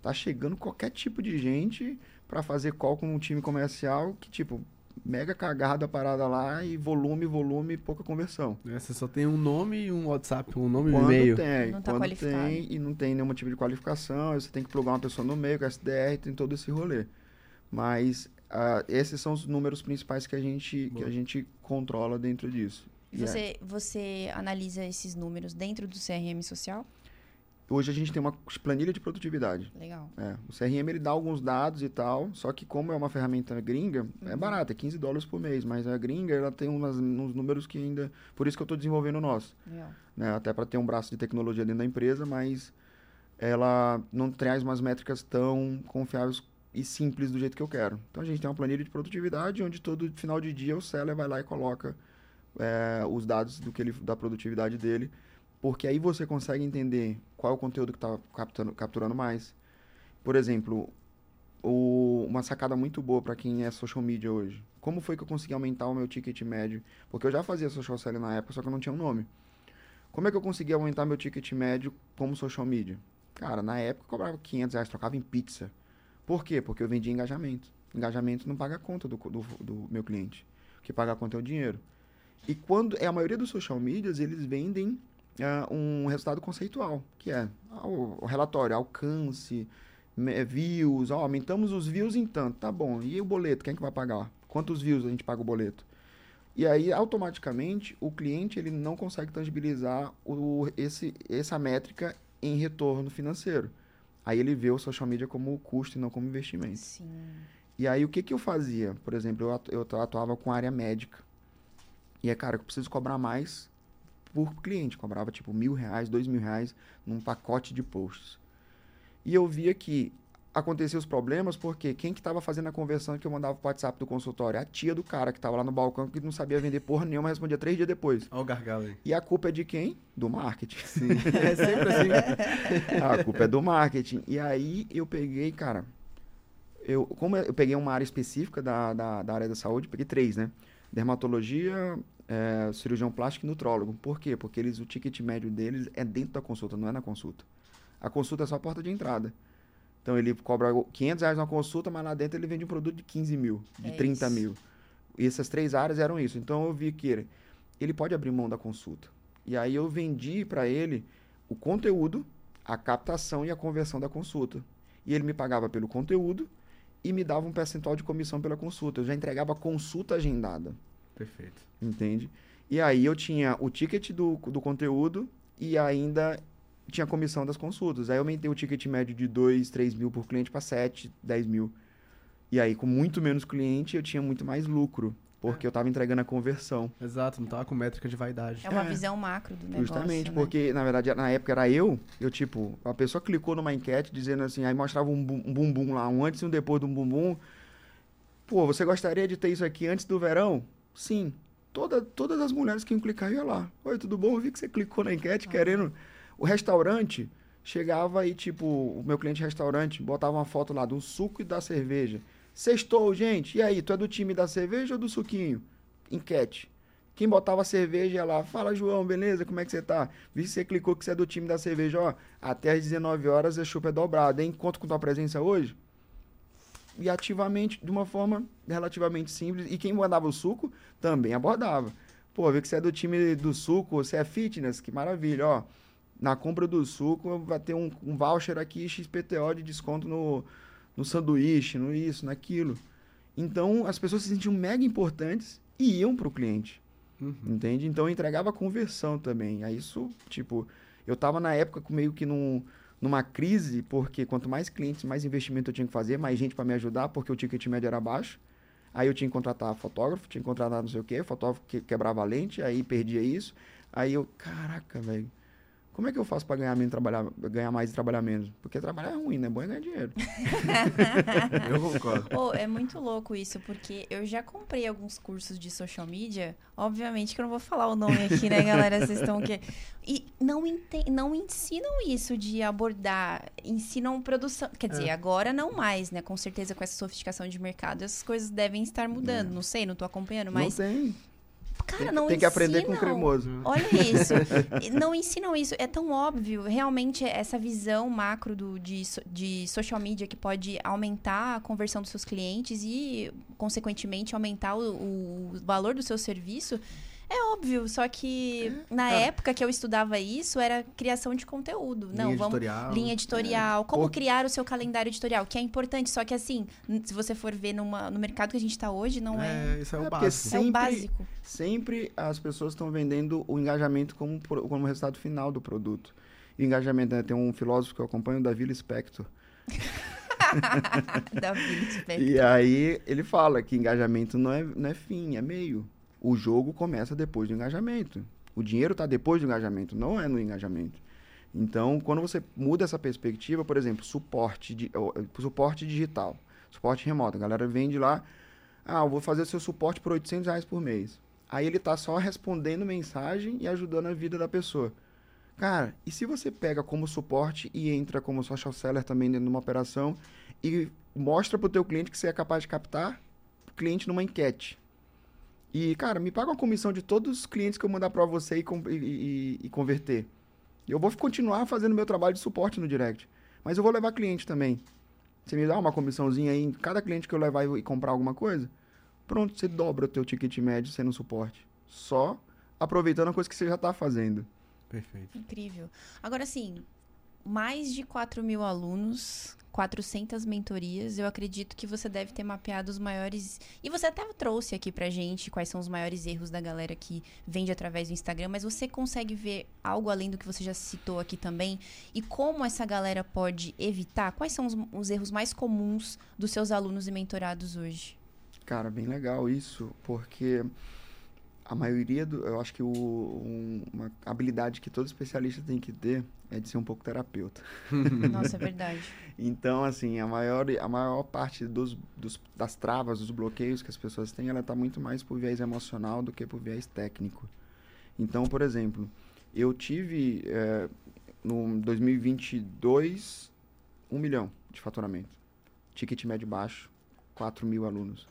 tá chegando qualquer tipo de gente para fazer call com um time comercial que, tipo, mega cagada a parada lá e volume, volume, pouca conversão. É, você só tem um nome e um WhatsApp, um nome e um e-mail. Tem, não tá quando tem e não tem nenhum tipo de qualificação, você tem que plugar uma pessoa no meio, com SDR, tem todo esse rolê. Mas uh, esses são os números principais que a gente, que a gente controla dentro disso. Você, yeah. você analisa esses números dentro do CRM social? Hoje a gente tem uma planilha de produtividade. Legal. É, o CRM ele dá alguns dados e tal, só que como é uma ferramenta gringa, é uhum. é barata, é 15 dólares por mês, mas a gringa ela tem umas, uns números que ainda... Por isso que eu estou desenvolvendo o nosso. Legal. Né, até para ter um braço de tecnologia dentro da empresa, mas ela não traz umas métricas tão confiáveis e simples do jeito que eu quero. Então a gente tem uma planilha de produtividade onde todo final de dia o seller vai lá e coloca é, os dados do que ele, da produtividade dele porque aí você consegue entender qual é o conteúdo que está capturando, mais. Por exemplo, o, uma sacada muito boa para quem é social media hoje. Como foi que eu consegui aumentar o meu ticket médio? Porque eu já fazia social selling na época, só que eu não tinha um nome. Como é que eu consegui aumentar meu ticket médio como social media? Cara, na época eu cobrava 500 reais, trocava em pizza. Por quê? Porque eu vendia engajamento. Engajamento não paga a conta do, do, do meu cliente. O que paga a conta é o dinheiro. E quando é a maioria dos social medias, eles vendem uh, um resultado conceitual, que é o, o relatório, alcance, views, ó, aumentamos os views em tanto, tá bom. E o boleto, quem é que vai pagar? Quantos views a gente paga o boleto? E aí, automaticamente, o cliente ele não consegue tangibilizar o, esse, essa métrica em retorno financeiro. Aí ele vê o social media como custo e não como investimento. Sim. E aí, o que, que eu fazia? Por exemplo, eu, eu atuava com área médica. E é, cara, eu preciso cobrar mais por cliente. Cobrava tipo mil reais, dois mil reais num pacote de posts. E eu via que aconteciam os problemas porque quem que estava fazendo a conversão que eu mandava pro WhatsApp do consultório? A tia do cara que estava lá no balcão que não sabia vender porra nenhuma, respondia três dias depois. Olha o gargalo aí. E a culpa é de quem? Do marketing. Sim, é sempre assim. a culpa é do marketing. E aí eu peguei, cara, eu, como eu peguei uma área específica da, da, da área da saúde, peguei três, né? Dermatologia, é, cirurgião plástico e nutrólogo. Por quê? Porque eles, o ticket médio deles é dentro da consulta, não é na consulta. A consulta é só a porta de entrada. Então ele cobra 500 reais na consulta, mas lá dentro ele vende um produto de 15 mil, de é 30 isso. mil. E essas três áreas eram isso. Então eu vi que ele, ele pode abrir mão da consulta. E aí eu vendi para ele o conteúdo, a captação e a conversão da consulta. E ele me pagava pelo conteúdo e me dava um percentual de comissão pela consulta. Eu já entregava a consulta agendada. Perfeito. Entende? E aí eu tinha o ticket do, do conteúdo e ainda tinha a comissão das consultas. Aí eu aumentei o ticket médio de 2, 3 mil por cliente para 7, 10 mil. E aí, com muito menos cliente, eu tinha muito mais lucro. Porque é. eu estava entregando a conversão. Exato, não estava com métrica de vaidade. É uma é. visão macro do negócio. Justamente, né? porque, na verdade, na época era eu, eu, tipo, a pessoa clicou numa enquete dizendo assim, aí mostrava um, um bumbum lá, um antes e um depois do bumbum. Pô, você gostaria de ter isso aqui antes do verão? Sim. Toda, todas as mulheres que iam clicar iam lá. Oi, tudo bom? Eu vi que você clicou na enquete ah. querendo. O restaurante chegava e, tipo, o meu cliente restaurante botava uma foto lá do suco e da cerveja. Sextou, gente. E aí, tu é do time da cerveja ou do suquinho? Enquete. Quem botava cerveja ia lá, fala João, beleza? Como é que você tá? Vi que você clicou que você é do time da cerveja, ó. Até às 19 horas a chupa é dobrada, hein? Conto com tua presença hoje? E ativamente, de uma forma relativamente simples. E quem mandava o suco também abordava. Pô, vê que você é do time do suco, você é fitness, que maravilha, ó. Na compra do suco vai ter um, um voucher aqui XPTO de desconto no, no sanduíche, no isso, naquilo. Então, as pessoas se sentiam mega importantes e iam para o cliente. Uhum. Entende? Então, eu entregava conversão também. Aí, isso, tipo, eu estava na época meio que num, numa crise, porque quanto mais clientes, mais investimento eu tinha que fazer, mais gente para me ajudar, porque o ticket médio era baixo. Aí eu tinha que contratar fotógrafo, tinha que contratar não sei o quê, fotógrafo que quebrava a lente, aí perdia isso. Aí eu, caraca, velho como é que eu faço para ganhar, menos, trabalhar, ganhar mais e trabalhar menos? Porque trabalhar é ruim, né? Bom é ganhar dinheiro. eu concordo. Oh, é muito louco isso, porque eu já comprei alguns cursos de social media. Obviamente que eu não vou falar o nome aqui, né, galera? Vocês estão o quê? E não, não ensinam isso de abordar, ensinam produção. Quer dizer, é. agora não mais, né? Com certeza com essa sofisticação de mercado, essas coisas devem estar mudando. É. Não sei, não tô acompanhando, mas. Não tem. Cara, tem, não tem que aprender com cremoso. Olha isso. não ensinam isso. É tão óbvio. Realmente, essa visão macro do, de, de social media que pode aumentar a conversão dos seus clientes e, consequentemente, aumentar o, o valor do seu serviço é óbvio, só que é, na é. época que eu estudava isso, era criação de conteúdo. Linha Não, vamos. Editorial. Linha editorial. É. Como criar o seu calendário editorial, que é importante, só que assim, se você for ver numa, no mercado que a gente está hoje, não é. É, isso é, o é básico. Sempre, é o básico. Sempre as pessoas estão vendendo o engajamento como, como resultado final do produto. E engajamento, né? Tem um filósofo que eu acompanho, o Davi Spector. Davi Spector. E aí ele fala que engajamento não é, não é fim, é meio. O jogo começa depois do engajamento. O dinheiro está depois do engajamento, não é no engajamento. Então, quando você muda essa perspectiva, por exemplo, suporte, de, suporte digital, suporte remoto, a galera vende lá, ah, eu vou fazer seu suporte por 800 reais por mês. Aí ele está só respondendo mensagem e ajudando a vida da pessoa. Cara, e se você pega como suporte e entra como social seller também dentro de uma operação e mostra para o teu cliente que você é capaz de captar cliente numa enquete. E, cara, me paga uma comissão de todos os clientes que eu mandar para você e, e, e, converter. Eu vou continuar fazendo meu trabalho de suporte no direct. Mas eu vou levar cliente também. Você me dá uma comissãozinha aí em cada cliente que eu levar e comprar alguma coisa? Pronto, você dobra o teu ticket médio sendo suporte. Só aproveitando a coisa que você já está fazendo. Perfeito. Incrível. Agora, sim, mais de 4 mil alunos, 400 mentorias. Eu acredito que você deve ter mapeado os maiores. E você até trouxe aqui pra gente quais são os maiores erros da galera que vende através do Instagram, mas você consegue ver algo além do que você já citou aqui também? E como essa galera pode evitar? Quais são os, os erros mais comuns dos seus alunos e mentorados hoje? Cara, bem legal isso, porque a maioria do. Eu acho que o, um, uma habilidade que todo especialista tem que ter é de ser um pouco terapeuta. Nossa, é verdade. então, assim, a maior, a maior parte dos, dos, das travas, dos bloqueios que as pessoas têm, ela está muito mais por viés emocional do que por viés técnico. Então, por exemplo, eu tive é, no 2022 um milhão de faturamento. Ticket médio baixo, 4 mil alunos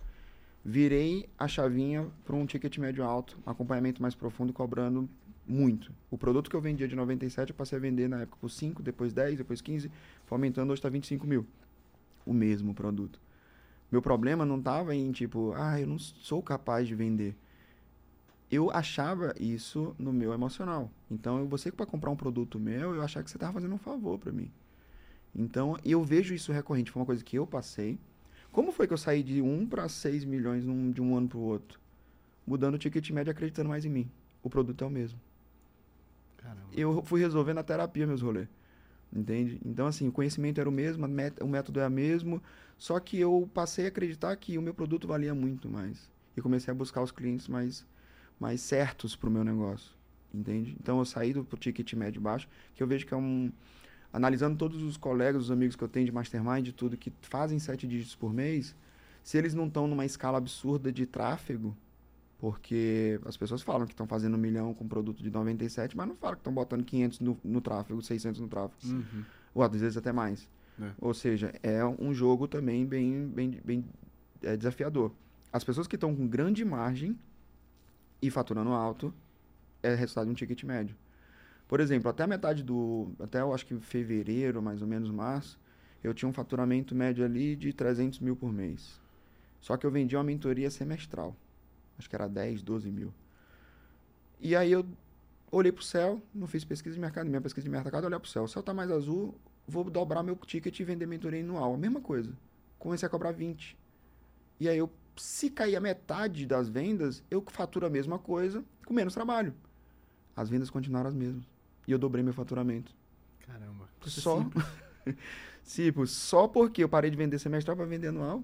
virei a chavinha para um ticket médio alto, acompanhamento mais profundo, cobrando muito. O produto que eu vendia de 97, eu passei a vender na época por 5, depois 10, depois 15, foi aumentando, hoje está 25 mil. O mesmo produto. Meu problema não estava em tipo, ah, eu não sou capaz de vender. Eu achava isso no meu emocional. Então, você que para comprar um produto meu, eu achava que você estava fazendo um favor para mim. Então, eu vejo isso recorrente. Foi uma coisa que eu passei como foi que eu saí de 1 para 6 milhões de um ano para o outro? Mudando o ticket médio acreditando mais em mim. O produto é o mesmo. Caramba. Eu fui resolvendo a terapia meus rolês. Entende? Então, assim, o conhecimento era o mesmo, o método é o mesmo, só que eu passei a acreditar que o meu produto valia muito mais. E comecei a buscar os clientes mais, mais certos para o meu negócio. Entende? Então, eu saí do ticket médio baixo, que eu vejo que é um analisando todos os colegas, os amigos que eu tenho de mastermind e tudo, que fazem sete dígitos por mês, se eles não estão numa escala absurda de tráfego, porque as pessoas falam que estão fazendo um milhão com produto de 97, mas não falam que estão botando 500 no, no tráfego, 600 no tráfego. Uhum. Ou às vezes até mais. É. Ou seja, é um jogo também bem, bem, bem é, desafiador. As pessoas que estão com grande margem e faturando alto, é resultado de um ticket médio. Por exemplo, até a metade do. Até eu acho que fevereiro, mais ou menos março, eu tinha um faturamento médio ali de 300 mil por mês. Só que eu vendia uma mentoria semestral. Acho que era 10, 12 mil. E aí eu olhei pro céu, não fiz pesquisa de mercado, minha pesquisa de mercado, olhar pro céu. O céu tá mais azul, vou dobrar meu ticket e vender mentoria anual. A mesma coisa. Comecei a cobrar 20. E aí eu, se cair a metade das vendas, eu faturo a mesma coisa com menos trabalho. As vendas continuaram as mesmas. E eu dobrei meu faturamento. Caramba. Só. tipo, só porque eu parei de vender semestral para vender anual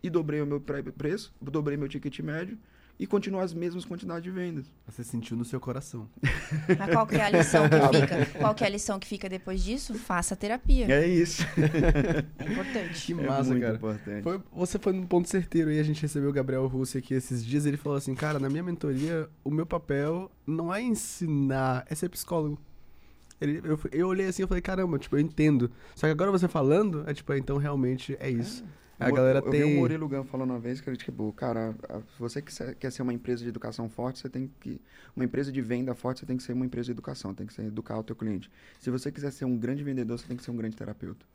e dobrei o meu preço, dobrei meu ticket médio e continuar as mesmas quantidades de vendas. Você sentiu no seu coração. Mas qual que é a lição que fica? Qual que é a lição que fica depois disso? Faça terapia. É isso. É importante. Que massa, é muito cara. importante. Foi, você foi num ponto certeiro aí, a gente recebeu o Gabriel Russo aqui esses dias, ele falou assim, cara, na minha mentoria, o meu papel não é ensinar, é ser psicólogo. Ele, eu, eu olhei assim e falei, caramba, tipo, eu entendo. Só que agora você falando, é tipo, então realmente é isso. A Eu- galera eu, tem... vi o Murilo Gun falando uma vez que ele, tipo, cara, se você quiser, quer ser uma empresa de educação forte, você tem que. Uma empresa de venda forte, você tem que ser uma empresa de educação, tem que ser educar o teu cliente. Se você quiser ser um grande vendedor, você tem que ser um grande terapeuta.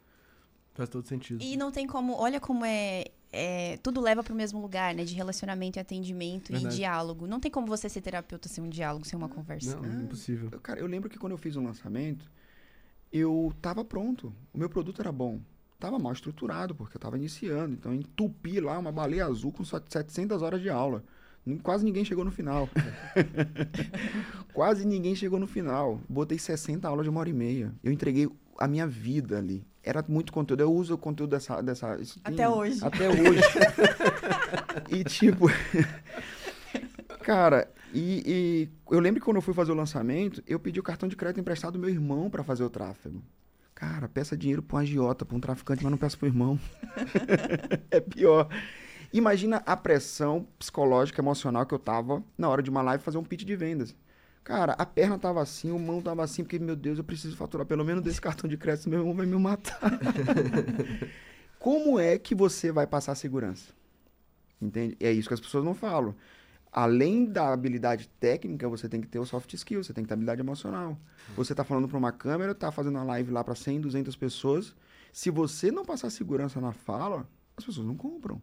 Faz todo sentido. E não tem como, olha como é, é tudo leva para o mesmo lugar, né? De relacionamento e atendimento Verdade. e diálogo. Não tem como você ser terapeuta sem um diálogo, sem uma conversa. Não, impossível. Eu, Cara, eu lembro que quando eu fiz um lançamento, eu tava pronto. O meu produto era bom. Tava mal estruturado, porque eu tava iniciando. Então, eu entupi lá uma baleia azul com só 700 horas de aula. Quase ninguém chegou no final. Quase ninguém chegou no final. Botei 60 aulas de uma hora e meia. Eu entreguei a minha vida ali. Era muito conteúdo. Eu uso o conteúdo dessa. dessa Até tem- hoje. Até hoje. e tipo. Cara, e, e eu lembro que quando eu fui fazer o lançamento, eu pedi o cartão de crédito emprestado do meu irmão pra fazer o tráfego. Cara, peça dinheiro pra um agiota, pra um traficante, mas não peça pro irmão. é pior. Imagina a pressão psicológica, emocional que eu tava na hora de uma live fazer um pitch de vendas. Cara, a perna tava assim, o mão tava assim, porque, meu Deus, eu preciso faturar pelo menos desse cartão de crédito, meu irmão vai me matar. Como é que você vai passar segurança? Entende? É isso que as pessoas não falam. Além da habilidade técnica, você tem que ter o soft skill, você tem que ter habilidade emocional. Você tá falando para uma câmera, tá fazendo uma live lá para 100, 200 pessoas. Se você não passar segurança na fala, as pessoas não compram.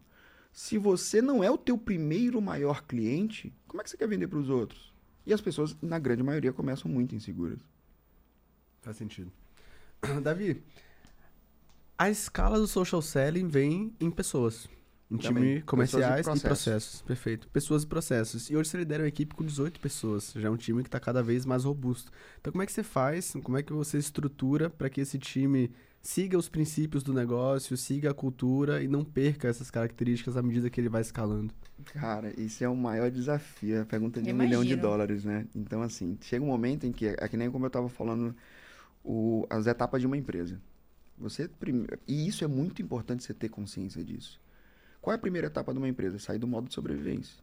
Se você não é o teu primeiro maior cliente, como é que você quer vender para os outros? E as pessoas, na grande maioria, começam muito inseguras. Faz sentido. Davi, a escala do social selling vem em pessoas. Em Também. time comerciais Pessoas e e processos. Perfeito. Pessoas e processos. E hoje você lidera uma equipe com 18 pessoas. Já é um time que está cada vez mais robusto. Então, como é que você faz? Como é que você estrutura para que esse time siga os princípios do negócio, siga a cultura e não perca essas características à medida que ele vai escalando? Cara, isso é o maior desafio. É a pergunta de um milhão de dólares, né? Então, assim, chega um momento em que, é que nem como eu estava falando, o- as etapas de uma empresa. Você E isso é muito importante você ter consciência disso. Qual é a primeira etapa de uma empresa? Sair do modo de sobrevivência.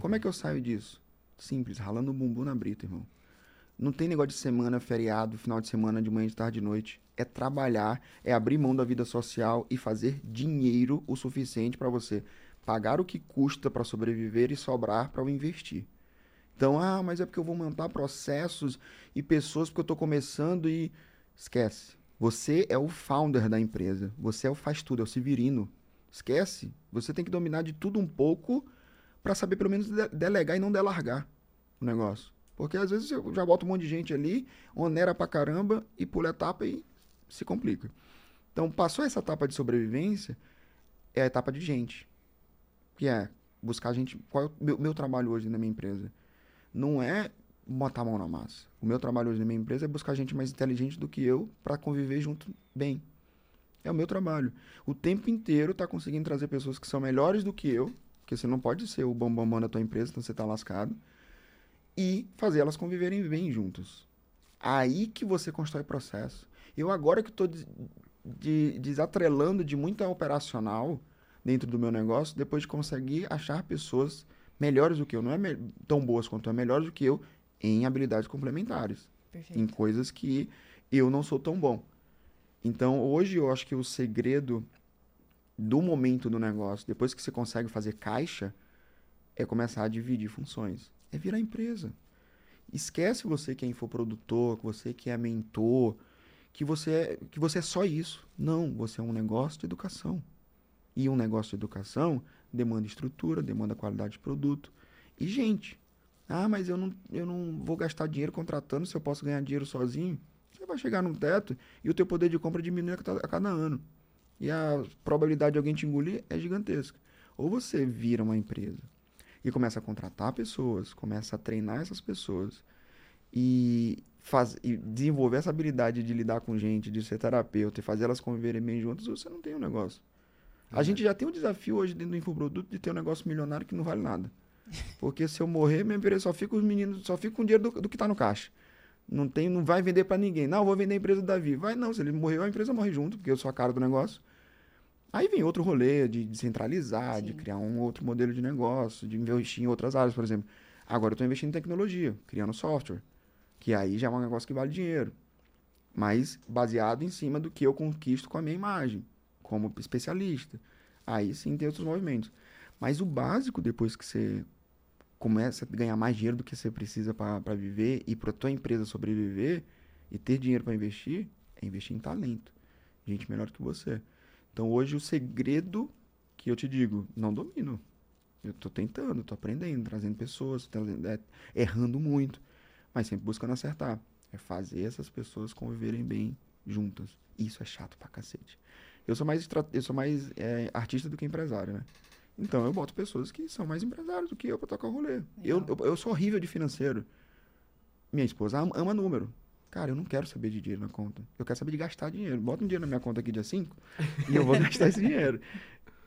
Como é que eu saio disso? Simples, ralando o bumbum na brita, irmão. Não tem negócio de semana, feriado, final de semana, de manhã, de tarde, de noite. É trabalhar, é abrir mão da vida social e fazer dinheiro o suficiente para você pagar o que custa para sobreviver e sobrar para investir. Então, ah, mas é porque eu vou montar processos e pessoas porque eu estou começando e esquece. Você é o founder da empresa. Você é o faz tudo, é o Severino. Esquece. Você tem que dominar de tudo um pouco para saber pelo menos de- delegar e não delargar o negócio. Porque às vezes eu já boto um monte de gente ali, onera pra caramba e pula a etapa e se complica. Então, passou essa etapa de sobrevivência, é a etapa de gente. Que é buscar gente. Qual é o meu, meu trabalho hoje na minha empresa? Não é botar a mão na massa. O meu trabalho hoje na minha empresa é buscar gente mais inteligente do que eu para conviver junto bem. É o meu trabalho. O tempo inteiro tá conseguindo trazer pessoas que são melhores do que eu, porque você não pode ser o bambambam bam, bam da tua empresa, então você tá lascado, e fazer elas conviverem bem juntos. Aí que você constrói processo. Eu agora que estou de, de- desatrelando de muita operacional dentro do meu negócio, depois de conseguir achar pessoas melhores do que eu, não é me- tão boas quanto é melhores do que eu em habilidades complementares Perfeito. em coisas que eu não sou tão bom. Então, hoje eu acho que o segredo do momento do negócio, depois que você consegue fazer caixa, é começar a dividir funções. É virar empresa. Esquece você que é infoprodutor, que você que é mentor, que você é, que você é só isso. Não, você é um negócio de educação. E um negócio de educação demanda estrutura, demanda qualidade de produto e gente. Ah, mas eu não, eu não vou gastar dinheiro contratando se eu posso ganhar dinheiro sozinho. Vai chegar num teto e o teu poder de compra diminui a cada, a cada ano. E a probabilidade de alguém te engolir é gigantesca. Ou você vira uma empresa e começa a contratar pessoas, começa a treinar essas pessoas e, faz, e desenvolver essa habilidade de lidar com gente, de ser terapeuta e fazer elas conviverem bem juntas, você não tem um negócio. A é. gente já tem um desafio hoje dentro do infoproduto de ter um negócio milionário que não vale nada. Porque se eu morrer, minha empresa só fica os meninos, só fica com o dinheiro do, do que está no caixa. Não tem, não vai vender para ninguém. Não, vou vender a empresa do Davi. Vai não, se ele morreu, a empresa morre junto, porque eu sou a cara do negócio. Aí vem outro rolê de descentralizar, Sim. de criar um outro modelo de negócio, de investir em outras áreas, por exemplo. Agora eu estou investindo em tecnologia, criando software, que aí já é um negócio que vale dinheiro, mas baseado em cima do que eu conquisto com a minha imagem, como especialista. Aí sim tem outros movimentos. Mas o básico, depois que você começa a ganhar mais dinheiro do que você precisa para viver e para tua empresa sobreviver e ter dinheiro para investir, é investir em talento. Gente melhor que você. Então hoje o segredo que eu te digo, não domino. Eu estou tentando, estou aprendendo, trazendo pessoas, é, errando muito, mas sempre buscando acertar. É fazer essas pessoas conviverem bem juntas. Isso é chato pra cacete. Eu sou mais, eu sou mais é, artista do que empresário, né? Então eu boto pessoas que são mais empresários do que eu pra tocar o rolê. Eu, eu, eu, sou horrível de financeiro. Minha esposa ama, ama número. Cara, eu não quero saber de dinheiro na conta. Eu quero saber de gastar dinheiro. Bota um dinheiro na minha conta aqui dia 5 e eu vou gastar esse dinheiro.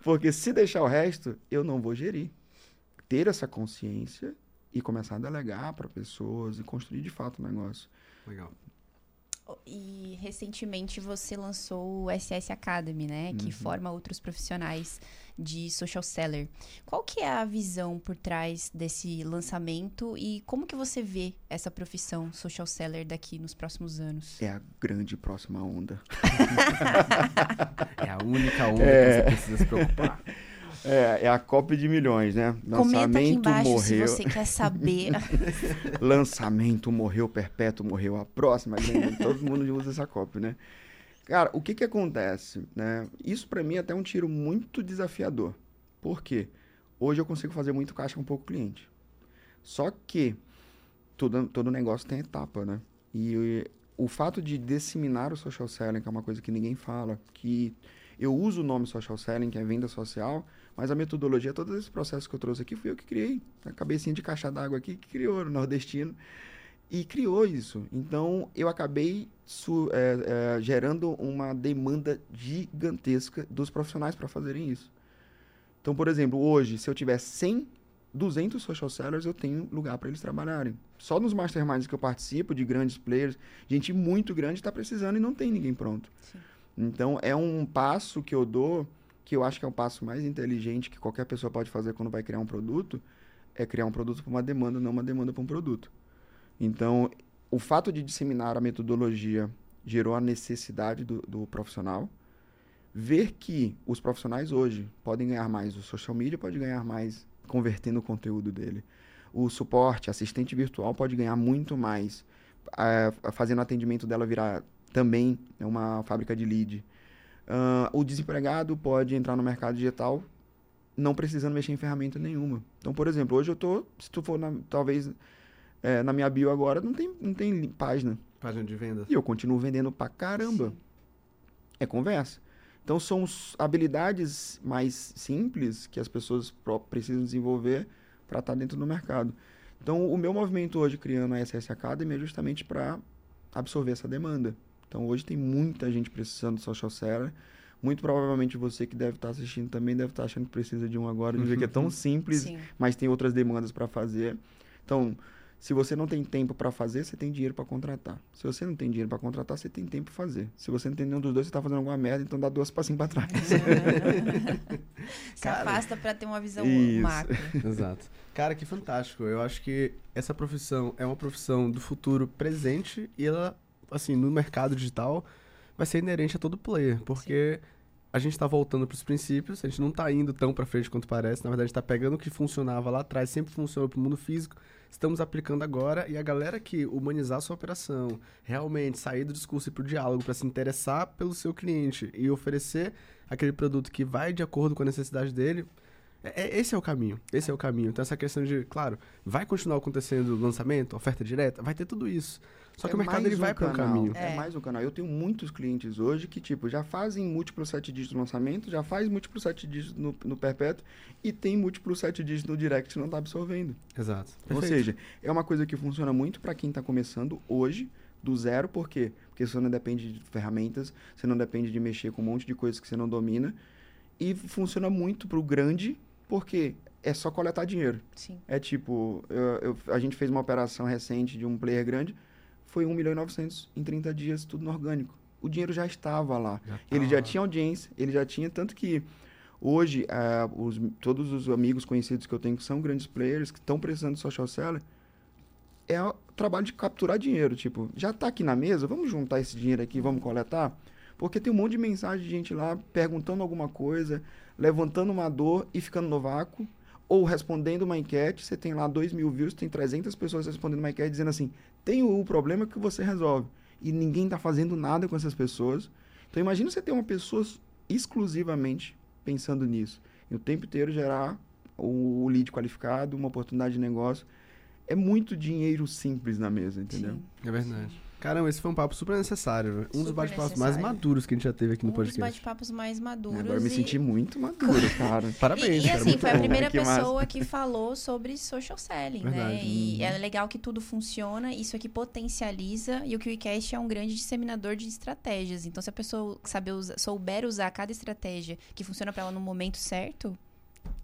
Porque se deixar o resto, eu não vou gerir. Ter essa consciência e começar a delegar para pessoas e construir de fato o negócio. Legal. E recentemente você lançou o SS Academy, né? Que uhum. forma outros profissionais de social seller. Qual que é a visão por trás desse lançamento e como que você vê essa profissão social seller daqui nos próximos anos? É a grande próxima onda. é a única onda é... que você precisa se preocupar. É, é a cópia de milhões, né? Comenta aqui embaixo morreu. se você quer saber. Lançamento morreu, perpétuo morreu, a próxima grande. Todo mundo usa essa cópia, né? Cara, o que que acontece, né? Isso para mim é até um tiro muito desafiador. Por quê? Hoje eu consigo fazer muito caixa com pouco cliente. Só que todo, todo negócio tem etapa, né? E o fato de disseminar o social selling, que é uma coisa que ninguém fala, que eu uso o nome social selling, que é venda social, mas a metodologia, todos esses processos que eu trouxe aqui, fui eu que criei. A cabecinha de caixa d'água aqui que criou, o nordestino. E criou isso. Então, eu acabei é, é, gerando uma demanda gigantesca dos profissionais para fazerem isso. Então, por exemplo, hoje, se eu tiver 100, 200 social sellers, eu tenho lugar para eles trabalharem. Só nos masterminds que eu participo, de grandes players, gente muito grande está precisando e não tem ninguém pronto. Sim. Então, é um passo que eu dou que eu acho que é o passo mais inteligente que qualquer pessoa pode fazer quando vai criar um produto, é criar um produto para uma demanda, não uma demanda para um produto. Então, o fato de disseminar a metodologia gerou a necessidade do, do profissional. Ver que os profissionais hoje podem ganhar mais, o social media pode ganhar mais convertendo o conteúdo dele. O suporte, assistente virtual pode ganhar muito mais, fazendo o atendimento dela virar também uma fábrica de lead. Uh, o desempregado pode entrar no mercado digital não precisando mexer em ferramenta nenhuma. Então, por exemplo, hoje eu tô, se tu for na, talvez é, na minha bio agora, não tem, não tem página. Página de venda. E eu continuo vendendo pra caramba. Sim. É conversa. Então, são habilidades mais simples que as pessoas precisam desenvolver para estar tá dentro do mercado. Então, o meu movimento hoje criando a SS Academy é justamente para absorver essa demanda. Então hoje tem muita gente precisando de social seller. Muito provavelmente você que deve estar assistindo também deve estar achando que precisa de um agora, de ver que é tão simples, Sim. mas tem outras demandas para fazer. Então, se você não tem tempo para fazer, você tem dinheiro para contratar. Se você não tem dinheiro para contratar, você tem tempo para fazer. Se você não tem nenhum dos dois, você está fazendo alguma merda, então dá duas passinhos para trás. Se Cara, afasta para ter uma visão isso. macro. Exato. Cara, que fantástico. Eu acho que essa profissão é uma profissão do futuro presente e ela assim, no mercado digital, vai ser inerente a todo player, porque Sim. a gente está voltando para os princípios, a gente não está indo tão para frente quanto parece, na verdade, está pegando o que funcionava lá atrás, sempre funcionou para o mundo físico, estamos aplicando agora, e a galera que humanizar a sua operação, realmente sair do discurso e para o diálogo, para se interessar pelo seu cliente e oferecer aquele produto que vai de acordo com a necessidade dele, É, é, esse é o caminho. Esse é o caminho. Então, essa questão de, claro, vai continuar acontecendo lançamento, oferta direta, vai ter tudo isso. Só que é o mercado ele um vai para um caminho. É. é. mais um canal. Eu tenho muitos clientes hoje que, tipo, já fazem múltiplos sete dígitos no lançamento, já faz múltiplos sete dígitos no, no perpétuo e tem múltiplos sete dígitos no direct não está absorvendo. Exato. Perfeito. Ou seja, é uma coisa que funciona muito para quem está começando hoje, do zero, por quê? Porque você não depende de ferramentas, você não depende de mexer com um monte de coisas que você não domina. E funciona muito para o grande, porque é só coletar dinheiro. Sim. É tipo, eu, eu, a gente fez uma operação recente de um player grande, foi 1 milhão e 900 em 30 dias, tudo no orgânico. O dinheiro já estava lá. Já ele já tinha audiência, ele já tinha, tanto que hoje, uh, os, todos os amigos conhecidos que eu tenho que são grandes players, que estão precisando de social seller, é o trabalho de capturar dinheiro. Tipo, já está aqui na mesa, vamos juntar esse dinheiro aqui, vamos coletar? Porque tem um monte de mensagem de gente lá perguntando alguma coisa, levantando uma dor e ficando no vácuo ou respondendo uma enquete, você tem lá 2 mil views, tem 300 pessoas respondendo uma enquete dizendo assim, tem o problema que você resolve. E ninguém está fazendo nada com essas pessoas. Então imagina você ter uma pessoa exclusivamente pensando nisso. E o tempo inteiro gerar o lead qualificado, uma oportunidade de negócio. É muito dinheiro simples na mesa, entendeu? Sim. É verdade. Caramba, esse foi um papo super necessário. Um super dos bate-papos mais maduros que a gente já teve aqui no um podcast. Um dos bate-papos mais maduros. Agora eu me senti muito maduro, cara. Parabéns, e, e cara, assim, foi bom. a primeira que pessoa massa. que falou sobre social selling, né? Verdade. né? E é legal que tudo funciona, isso aqui potencializa e o QICast é um grande disseminador de estratégias. Então, se a pessoa saber usar, souber usar cada estratégia que funciona para ela no momento certo,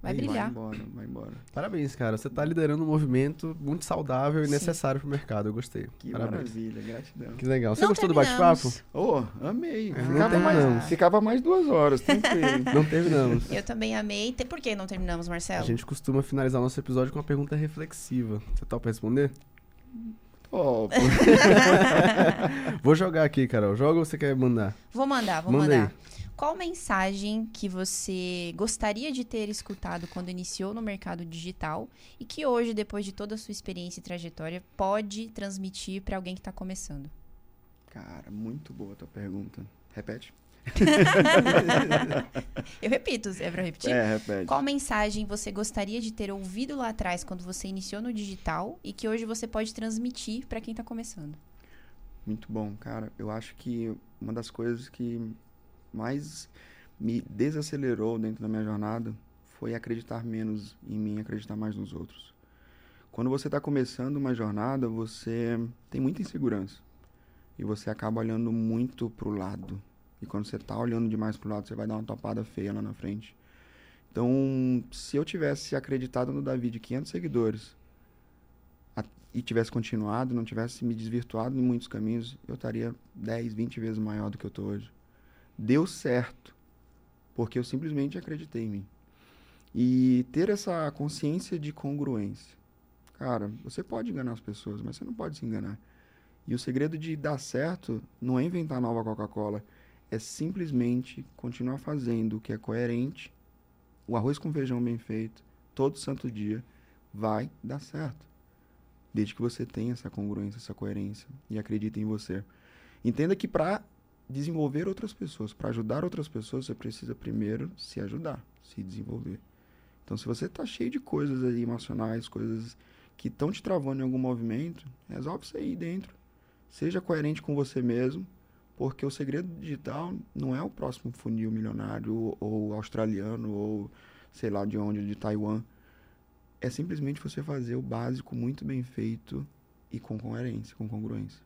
Vai brilhar. Vai embora, vai embora. Parabéns, cara. Você está liderando um movimento muito saudável e Sim. necessário para o mercado. Eu gostei. Que Parabéns. maravilha, gratidão. Que legal. Você não gostou terminamos. do bate-papo? Oh, amei. É, ficava, mais, ficava mais duas horas, tranquilo. não terminamos. Eu também amei. Por que não terminamos, Marcelo? A gente costuma finalizar o nosso episódio com uma pergunta reflexiva. Você topa responder? Oh, Vou jogar aqui, Carol. Joga ou você quer mandar? Vou mandar, vou Manda mandar. Aí. Qual mensagem que você gostaria de ter escutado quando iniciou no mercado digital e que hoje, depois de toda a sua experiência e trajetória, pode transmitir para alguém que está começando? Cara, muito boa a tua pergunta. Repete. Eu repito, é para repetir? É, repete. Qual mensagem você gostaria de ter ouvido lá atrás quando você iniciou no digital e que hoje você pode transmitir para quem está começando? Muito bom, cara. Eu acho que uma das coisas que mais me desacelerou dentro da minha jornada foi acreditar menos em mim, acreditar mais nos outros. Quando você está começando uma jornada, você tem muita insegurança e você acaba olhando muito para o lado. E quando você está olhando demais para o lado, você vai dar uma topada feia lá na frente. Então, se eu tivesse acreditado no Davi de 500 seguidores e tivesse continuado, não tivesse me desvirtuado em muitos caminhos, eu estaria 10, 20 vezes maior do que eu estou hoje deu certo, porque eu simplesmente acreditei em mim. E ter essa consciência de congruência. Cara, você pode enganar as pessoas, mas você não pode se enganar. E o segredo de dar certo não é inventar nova Coca-Cola, é simplesmente continuar fazendo o que é coerente, o arroz com feijão bem feito, todo santo dia, vai dar certo. Desde que você tenha essa congruência, essa coerência e acredite em você. Entenda que para desenvolver outras pessoas. Para ajudar outras pessoas, você precisa primeiro se ajudar, se desenvolver. Então, se você está cheio de coisas aí emocionais, coisas que estão te travando em algum movimento, resolve isso aí dentro. Seja coerente com você mesmo, porque o segredo digital não é o próximo funil milionário ou, ou australiano ou sei lá de onde, de Taiwan. É simplesmente você fazer o básico muito bem feito e com coerência, com congruência.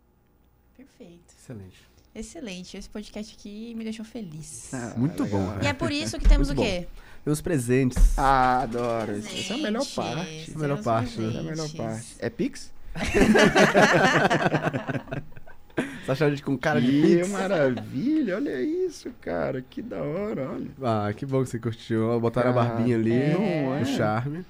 Perfeito. Excelente. Excelente. Esse podcast aqui me deixou feliz. Ah, Muito legal. bom. E é por isso que temos Muito o quê? Meus presentes. Ah, adoro. Essa é a melhor parte. Essa é a melhor parte, né? É a melhor parte. É Pix? Você achou a gente com cara de que maravilha, olha isso, cara. Que da hora, olha. Ah, que bom que você curtiu. Botaram a barbinha ali, é. o charme.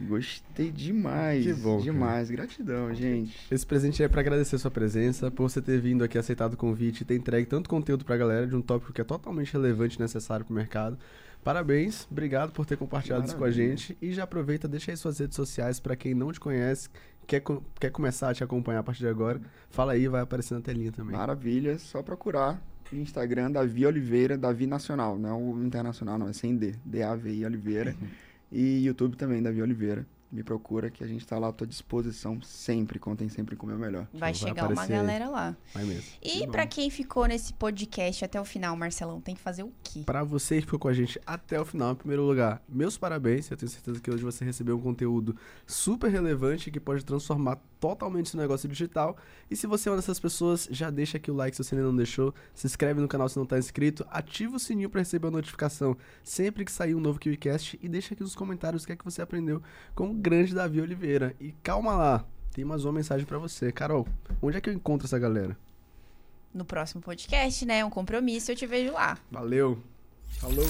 Gostei demais. Que bom. Demais. Cara. Gratidão, gente. Esse presente é para agradecer sua presença, por você ter vindo aqui, aceitado o convite e ter entregue tanto conteúdo pra galera de um tópico que é totalmente relevante e necessário pro mercado. Parabéns, obrigado por ter compartilhado isso com a gente. E já aproveita, deixa aí suas redes sociais para quem não te conhece, quer, quer começar a te acompanhar a partir de agora. Fala aí, vai aparecer na telinha também. Maravilha, só procurar no Instagram Davi Oliveira, Davi Nacional, não é o internacional, não, é sem D, D-A-V-I Oliveira. E YouTube também, Davi Oliveira. Me procura que a gente tá lá à tua disposição sempre. Contem sempre com o meu melhor. Vai Vai chegar uma aparecer aí. galera lá. Vai mesmo. E pra quem ficou nesse podcast até o final, Marcelão, tem que fazer o quê? Pra você que ficou com a gente até o final, em primeiro lugar, meus parabéns. Eu tenho certeza que hoje você recebeu um conteúdo super relevante que pode transformar totalmente seu negócio digital. E se você é uma dessas pessoas, já deixa aqui o like se você ainda não deixou. Se inscreve no canal se não tá inscrito. Ativa o sininho pra receber a notificação sempre que sair um novo KiwiCast. E deixa aqui nos comentários o que é que você aprendeu com o grande Davi Oliveira. E calma lá, tem mais uma mensagem pra você. Carol, onde é que eu encontro essa galera? No próximo podcast, né? Um compromisso, eu te vejo lá. Valeu! Falou!